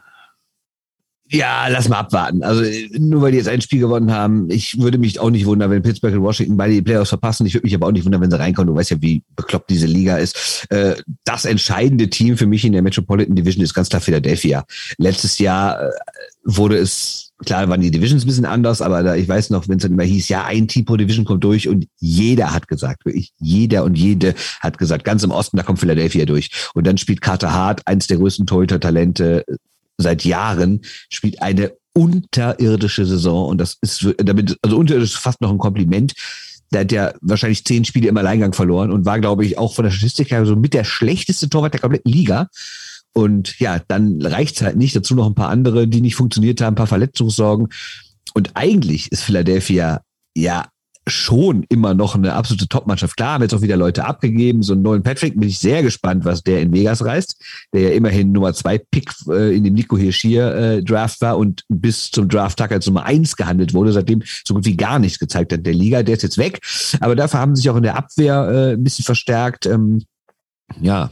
ja, lass mal abwarten. Also nur weil die jetzt ein Spiel gewonnen haben, ich würde mich auch nicht wundern, wenn Pittsburgh und Washington beide die Playoffs verpassen. Ich würde mich aber auch nicht wundern, wenn sie reinkommen. Du weißt ja, wie bekloppt diese Liga ist. Äh, das entscheidende Team für mich in der Metropolitan Division ist ganz klar Philadelphia. Letztes Jahr äh, wurde es, klar waren die Divisions ein bisschen anders, aber ich weiß noch, wenn es dann immer hieß, ja, ein Team pro Division kommt durch und jeder hat gesagt, wirklich jeder und jede hat gesagt, ganz im Osten, da kommt Philadelphia durch. Und dann spielt Carter Hart, eins der größten Torhüter-Talente seit Jahren, spielt eine unterirdische Saison und das ist damit, also unterirdisch ist fast noch ein Kompliment. Der hat ja wahrscheinlich zehn Spiele im Alleingang verloren und war, glaube ich, auch von der Statistik her so mit der schlechteste Torwart der kompletten Liga. Und ja, dann reicht's halt nicht. Dazu noch ein paar andere, die nicht funktioniert haben, ein paar Verletzungssorgen. Und eigentlich ist Philadelphia ja schon immer noch eine absolute Top-Mannschaft. Klar, haben jetzt auch wieder Leute abgegeben. So einen neuen Patrick bin ich sehr gespannt, was der in Vegas reißt, der ja immerhin Nummer zwei Pick äh, in dem Nico Hirschier äh, Draft war und bis zum Draft-Tag als Nummer eins gehandelt wurde, seitdem so gut wie gar nichts gezeigt hat der Liga. Der ist jetzt weg. Aber dafür haben sich auch in der Abwehr äh, ein bisschen verstärkt. Ähm, ja,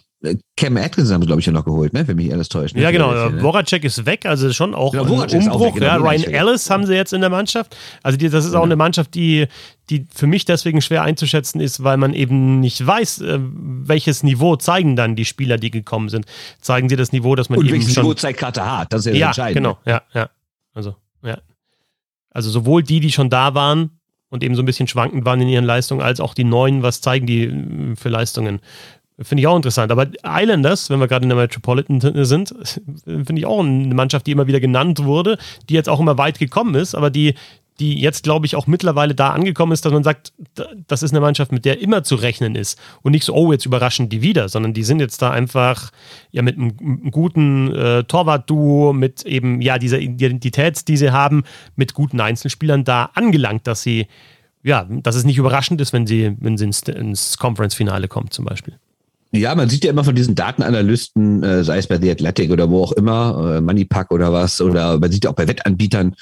Cam Atkinson haben sie, glaube ich, ja noch geholt, ne? wenn mich alles täuscht. Ne? Ja, genau. Ja, Voracek ist weg, also schon auch genau, ein Umbruch. Weg, genau, ja, Ryan Ellis haben sie jetzt in der Mannschaft. Also die, das ist genau. auch eine Mannschaft, die, die für mich deswegen schwer einzuschätzen ist, weil man eben nicht weiß, äh, welches Niveau zeigen dann die Spieler, die gekommen sind. Zeigen sie das Niveau, dass man Und eben welches schon... Niveau zeigt Karte hart, das ist ja, ja entscheidend. Genau, ja, ja. Also, ja. Also sowohl die, die schon da waren, und eben so ein bisschen schwankend waren in ihren Leistungen, als auch die neuen, was zeigen die äh, für Leistungen. Finde ich auch interessant. Aber Islanders, wenn wir gerade in der Metropolitan sind, finde ich auch eine Mannschaft, die immer wieder genannt wurde, die jetzt auch immer weit gekommen ist, aber die, die jetzt, glaube ich, auch mittlerweile da angekommen ist, dass man sagt, das ist eine Mannschaft, mit der immer zu rechnen ist. Und nicht so, oh, jetzt überraschen die wieder, sondern die sind jetzt da einfach ja mit einem, guten äh, Torwart-Duo, mit eben, ja, dieser Identität, die sie haben, mit guten Einzelspielern da angelangt, dass sie, ja, dass es nicht überraschend ist, wenn sie, wenn sie ins, ins Conference-Finale kommt, zum Beispiel. Ja, man sieht ja immer von diesen Datenanalysten, äh, sei es bei The Athletic oder wo auch immer, äh, Moneypack oder was, oder man sieht ja auch bei Wettanbietern,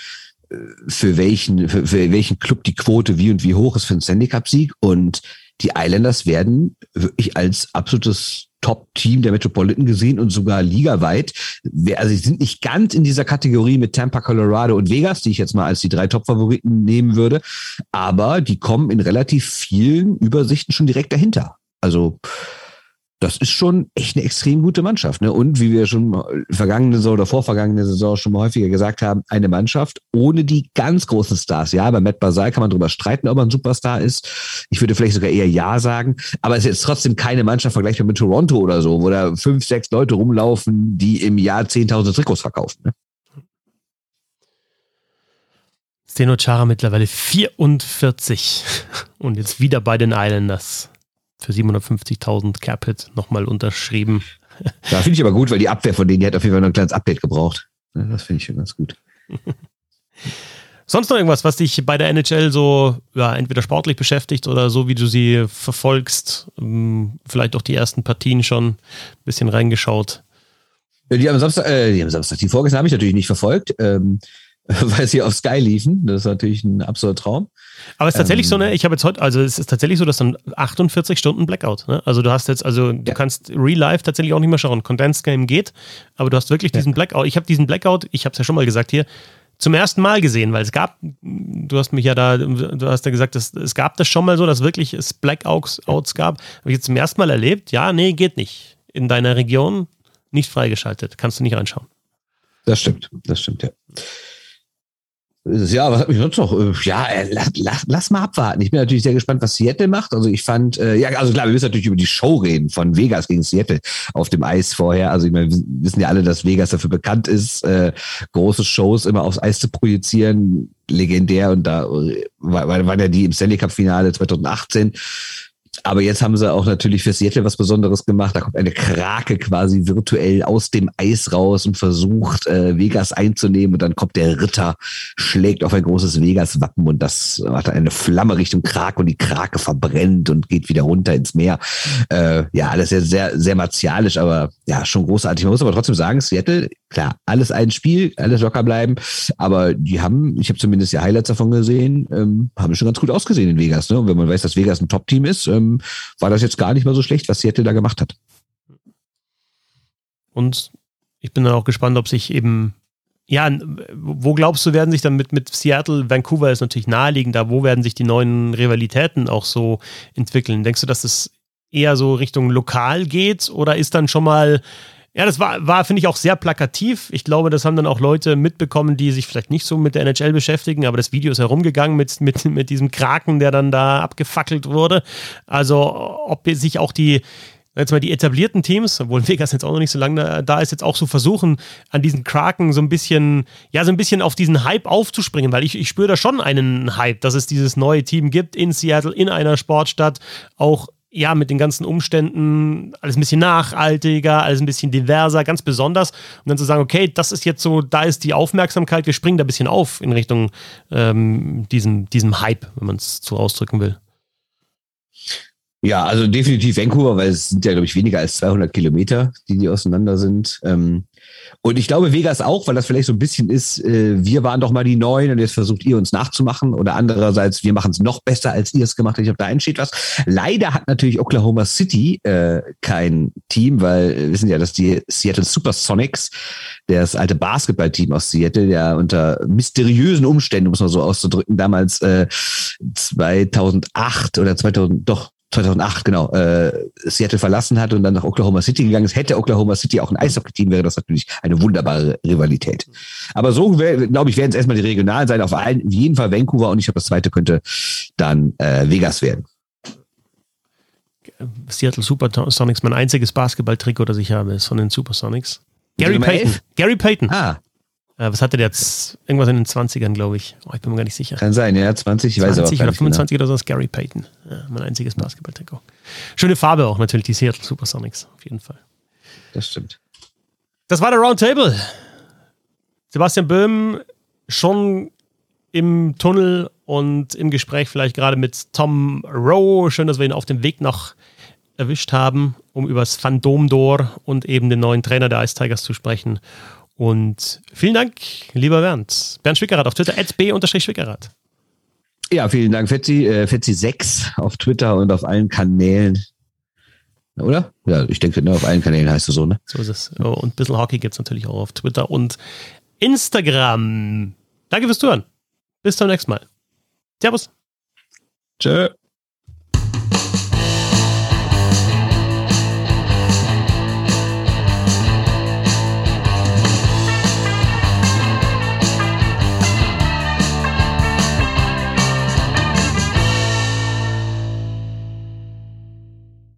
äh, für welchen, für, für welchen Club die Quote wie und wie hoch ist für einen Stanley Cup-Sieg. Und die Islanders werden wirklich als absolutes Top-Team der Metropolitan gesehen und sogar ligaweit. Also sie sind nicht ganz in dieser Kategorie mit Tampa, Colorado und Vegas, die ich jetzt mal als die drei Top-Favoriten nehmen würde. Aber die kommen in relativ vielen Übersichten schon direkt dahinter. Also das ist schon echt eine extrem gute Mannschaft. Ne? Und wie wir schon vergangene Saison oder vorvergangene Saison schon mal häufiger gesagt haben, eine Mannschaft ohne die ganz großen Stars. Ja, bei Matt Basal kann man drüber streiten, ob er ein Superstar ist. Ich würde vielleicht sogar eher Ja sagen. Aber es ist jetzt trotzdem keine Mannschaft vergleichbar mit Toronto oder so, wo da fünf, sechs Leute rumlaufen, die im Jahr 10.000 Trikots verkaufen. Ne? Steno Chara mittlerweile 44 und jetzt wieder bei den Islanders für 750.000 Capit nochmal unterschrieben. Da finde ich aber gut, weil die Abwehr von denen, die hat auf jeden Fall noch ein kleines Update gebraucht. Das finde ich schon ganz gut. Sonst noch irgendwas, was dich bei der NHL so ja, entweder sportlich beschäftigt oder so, wie du sie verfolgst? Ähm, vielleicht auch die ersten Partien schon ein bisschen reingeschaut. Die am Samstag, äh, die am Samstag, die vorgestern habe ich natürlich nicht verfolgt. Ähm, weil sie auf Sky liefen. Das ist natürlich ein absoluter Traum. Aber es ist tatsächlich ähm, so, ne, ich habe jetzt heute, also es ist tatsächlich so, dass dann 48 Stunden Blackout, ne? Also du hast jetzt, also du ja. kannst Real Life tatsächlich auch nicht mehr schauen. Condensed Game geht, aber du hast wirklich diesen ja. Blackout. Ich habe diesen Blackout, ich habe es ja schon mal gesagt hier, zum ersten Mal gesehen, weil es gab, du hast mich ja da, du hast ja gesagt, es, es gab das schon mal so, dass wirklich es Blackouts gab. Habe ich jetzt zum ersten Mal erlebt? Ja, nee, geht nicht. In deiner Region nicht freigeschaltet. Kannst du nicht reinschauen. Das stimmt, das stimmt, ja. Ja, was hat mich sonst noch? Äh, ja, äh, lass, lass, lass mal abwarten. Ich bin natürlich sehr gespannt, was Seattle macht. Also ich fand, äh, ja, also klar, wir müssen natürlich über die Show reden von Vegas gegen Seattle auf dem Eis vorher. Also ich meine, wir wissen ja alle, dass Vegas dafür bekannt ist, äh, große Shows immer aufs Eis zu projizieren. Legendär und da äh, waren ja die im Stanley Cup Finale 2018 aber jetzt haben sie auch natürlich für Seattle was Besonderes gemacht. Da kommt eine Krake quasi virtuell aus dem Eis raus und versucht, äh, Vegas einzunehmen. Und dann kommt der Ritter, schlägt auf ein großes Vegas-Wappen und das hat eine Flamme Richtung Krake und die Krake verbrennt und geht wieder runter ins Meer. Äh, ja, alles sehr, sehr, sehr martialisch, aber ja, schon großartig. Man muss aber trotzdem sagen, Seattle, klar, alles ein Spiel, alles locker bleiben. Aber die haben, ich habe zumindest die Highlights davon gesehen, ähm, haben schon ganz gut ausgesehen in Vegas. Ne? Und wenn man weiß, dass Vegas ein Top-Team ist, ähm, war das jetzt gar nicht mal so schlecht, was Seattle da gemacht hat. Und ich bin dann auch gespannt, ob sich eben, ja, wo glaubst du, werden sich dann mit, mit Seattle, Vancouver ist natürlich naheliegend, da wo werden sich die neuen Rivalitäten auch so entwickeln? Denkst du, dass es eher so Richtung lokal geht oder ist dann schon mal ja, das war, war finde ich, auch sehr plakativ. Ich glaube, das haben dann auch Leute mitbekommen, die sich vielleicht nicht so mit der NHL beschäftigen, aber das Video ist herumgegangen mit, mit, mit diesem Kraken, der dann da abgefackelt wurde. Also, ob sich auch die, jetzt mal die etablierten Teams, obwohl Vegas jetzt auch noch nicht so lange da ist, jetzt auch so versuchen, an diesen Kraken so ein bisschen, ja, so ein bisschen auf diesen Hype aufzuspringen, weil ich, ich spüre da schon einen Hype, dass es dieses neue Team gibt in Seattle, in einer Sportstadt, auch ja, mit den ganzen Umständen alles ein bisschen nachhaltiger, alles ein bisschen diverser, ganz besonders. Und dann zu sagen, okay, das ist jetzt so, da ist die Aufmerksamkeit, wir springen da ein bisschen auf in Richtung ähm, diesem, diesem Hype, wenn man es so ausdrücken will. Ja, also definitiv Vancouver, weil es sind ja, glaube ich, weniger als 200 Kilometer, die die auseinander sind. Ähm, und ich glaube, Vegas auch, weil das vielleicht so ein bisschen ist, äh, wir waren doch mal die Neuen und jetzt versucht ihr uns nachzumachen. Oder andererseits, wir machen es noch besser, als ihr es gemacht habt. Ich glaube, da entsteht was. Leider hat natürlich Oklahoma City äh, kein Team, weil wir wissen ja, dass die Seattle Supersonics, das alte Basketballteam aus Seattle, ja unter mysteriösen Umständen, muss man so auszudrücken, damals äh, 2008 oder 2000, doch 2008, genau, äh, Seattle verlassen hat und dann nach Oklahoma City gegangen ist, hätte Oklahoma City auch ein Eishockey-Team, wäre das natürlich eine wunderbare Rivalität. Aber so, glaube ich, werden es erstmal die regionalen sein, auf allen, jeden Fall Vancouver und ich glaube, das zweite könnte dann äh, Vegas werden. Seattle Supersonics, mein einziges Basketball-Trikot, das ich habe, ist von den Supersonics. Gary Payton. Gary Payton. Ah, äh, was hatte der jetzt? Irgendwas in den 20ern, glaube ich. Oh, ich bin mir gar nicht sicher. Kann sein, ja, 20, ich 20 weiß aber oder 25 genau. oder so ist Gary Payton. Ja, mein einziges Basketball-Trikot. Schöne Farbe auch natürlich, die Seattle Supersonics, auf jeden Fall. Das stimmt. Das war der Roundtable. Sebastian Böhm schon im Tunnel und im Gespräch vielleicht gerade mit Tom Rowe. Schön, dass wir ihn auf dem Weg noch erwischt haben, um über das Phantom Door und eben den neuen Trainer der Ice Tigers zu sprechen. Und vielen Dank, lieber Bernd. Bernd Schwickerath auf Twitter, b-schwickerath. Ja, vielen Dank, Fetzi. Äh, Fetzi6 auf Twitter und auf allen Kanälen. Oder? Ja, ich denke, ne, auf allen Kanälen heißt es so, ne? So ist es. Oh, und ein bisschen Hockey gibt es natürlich auch auf Twitter und Instagram. Danke fürs Zuhören. Bis zum nächsten Mal. Servus. Tschö.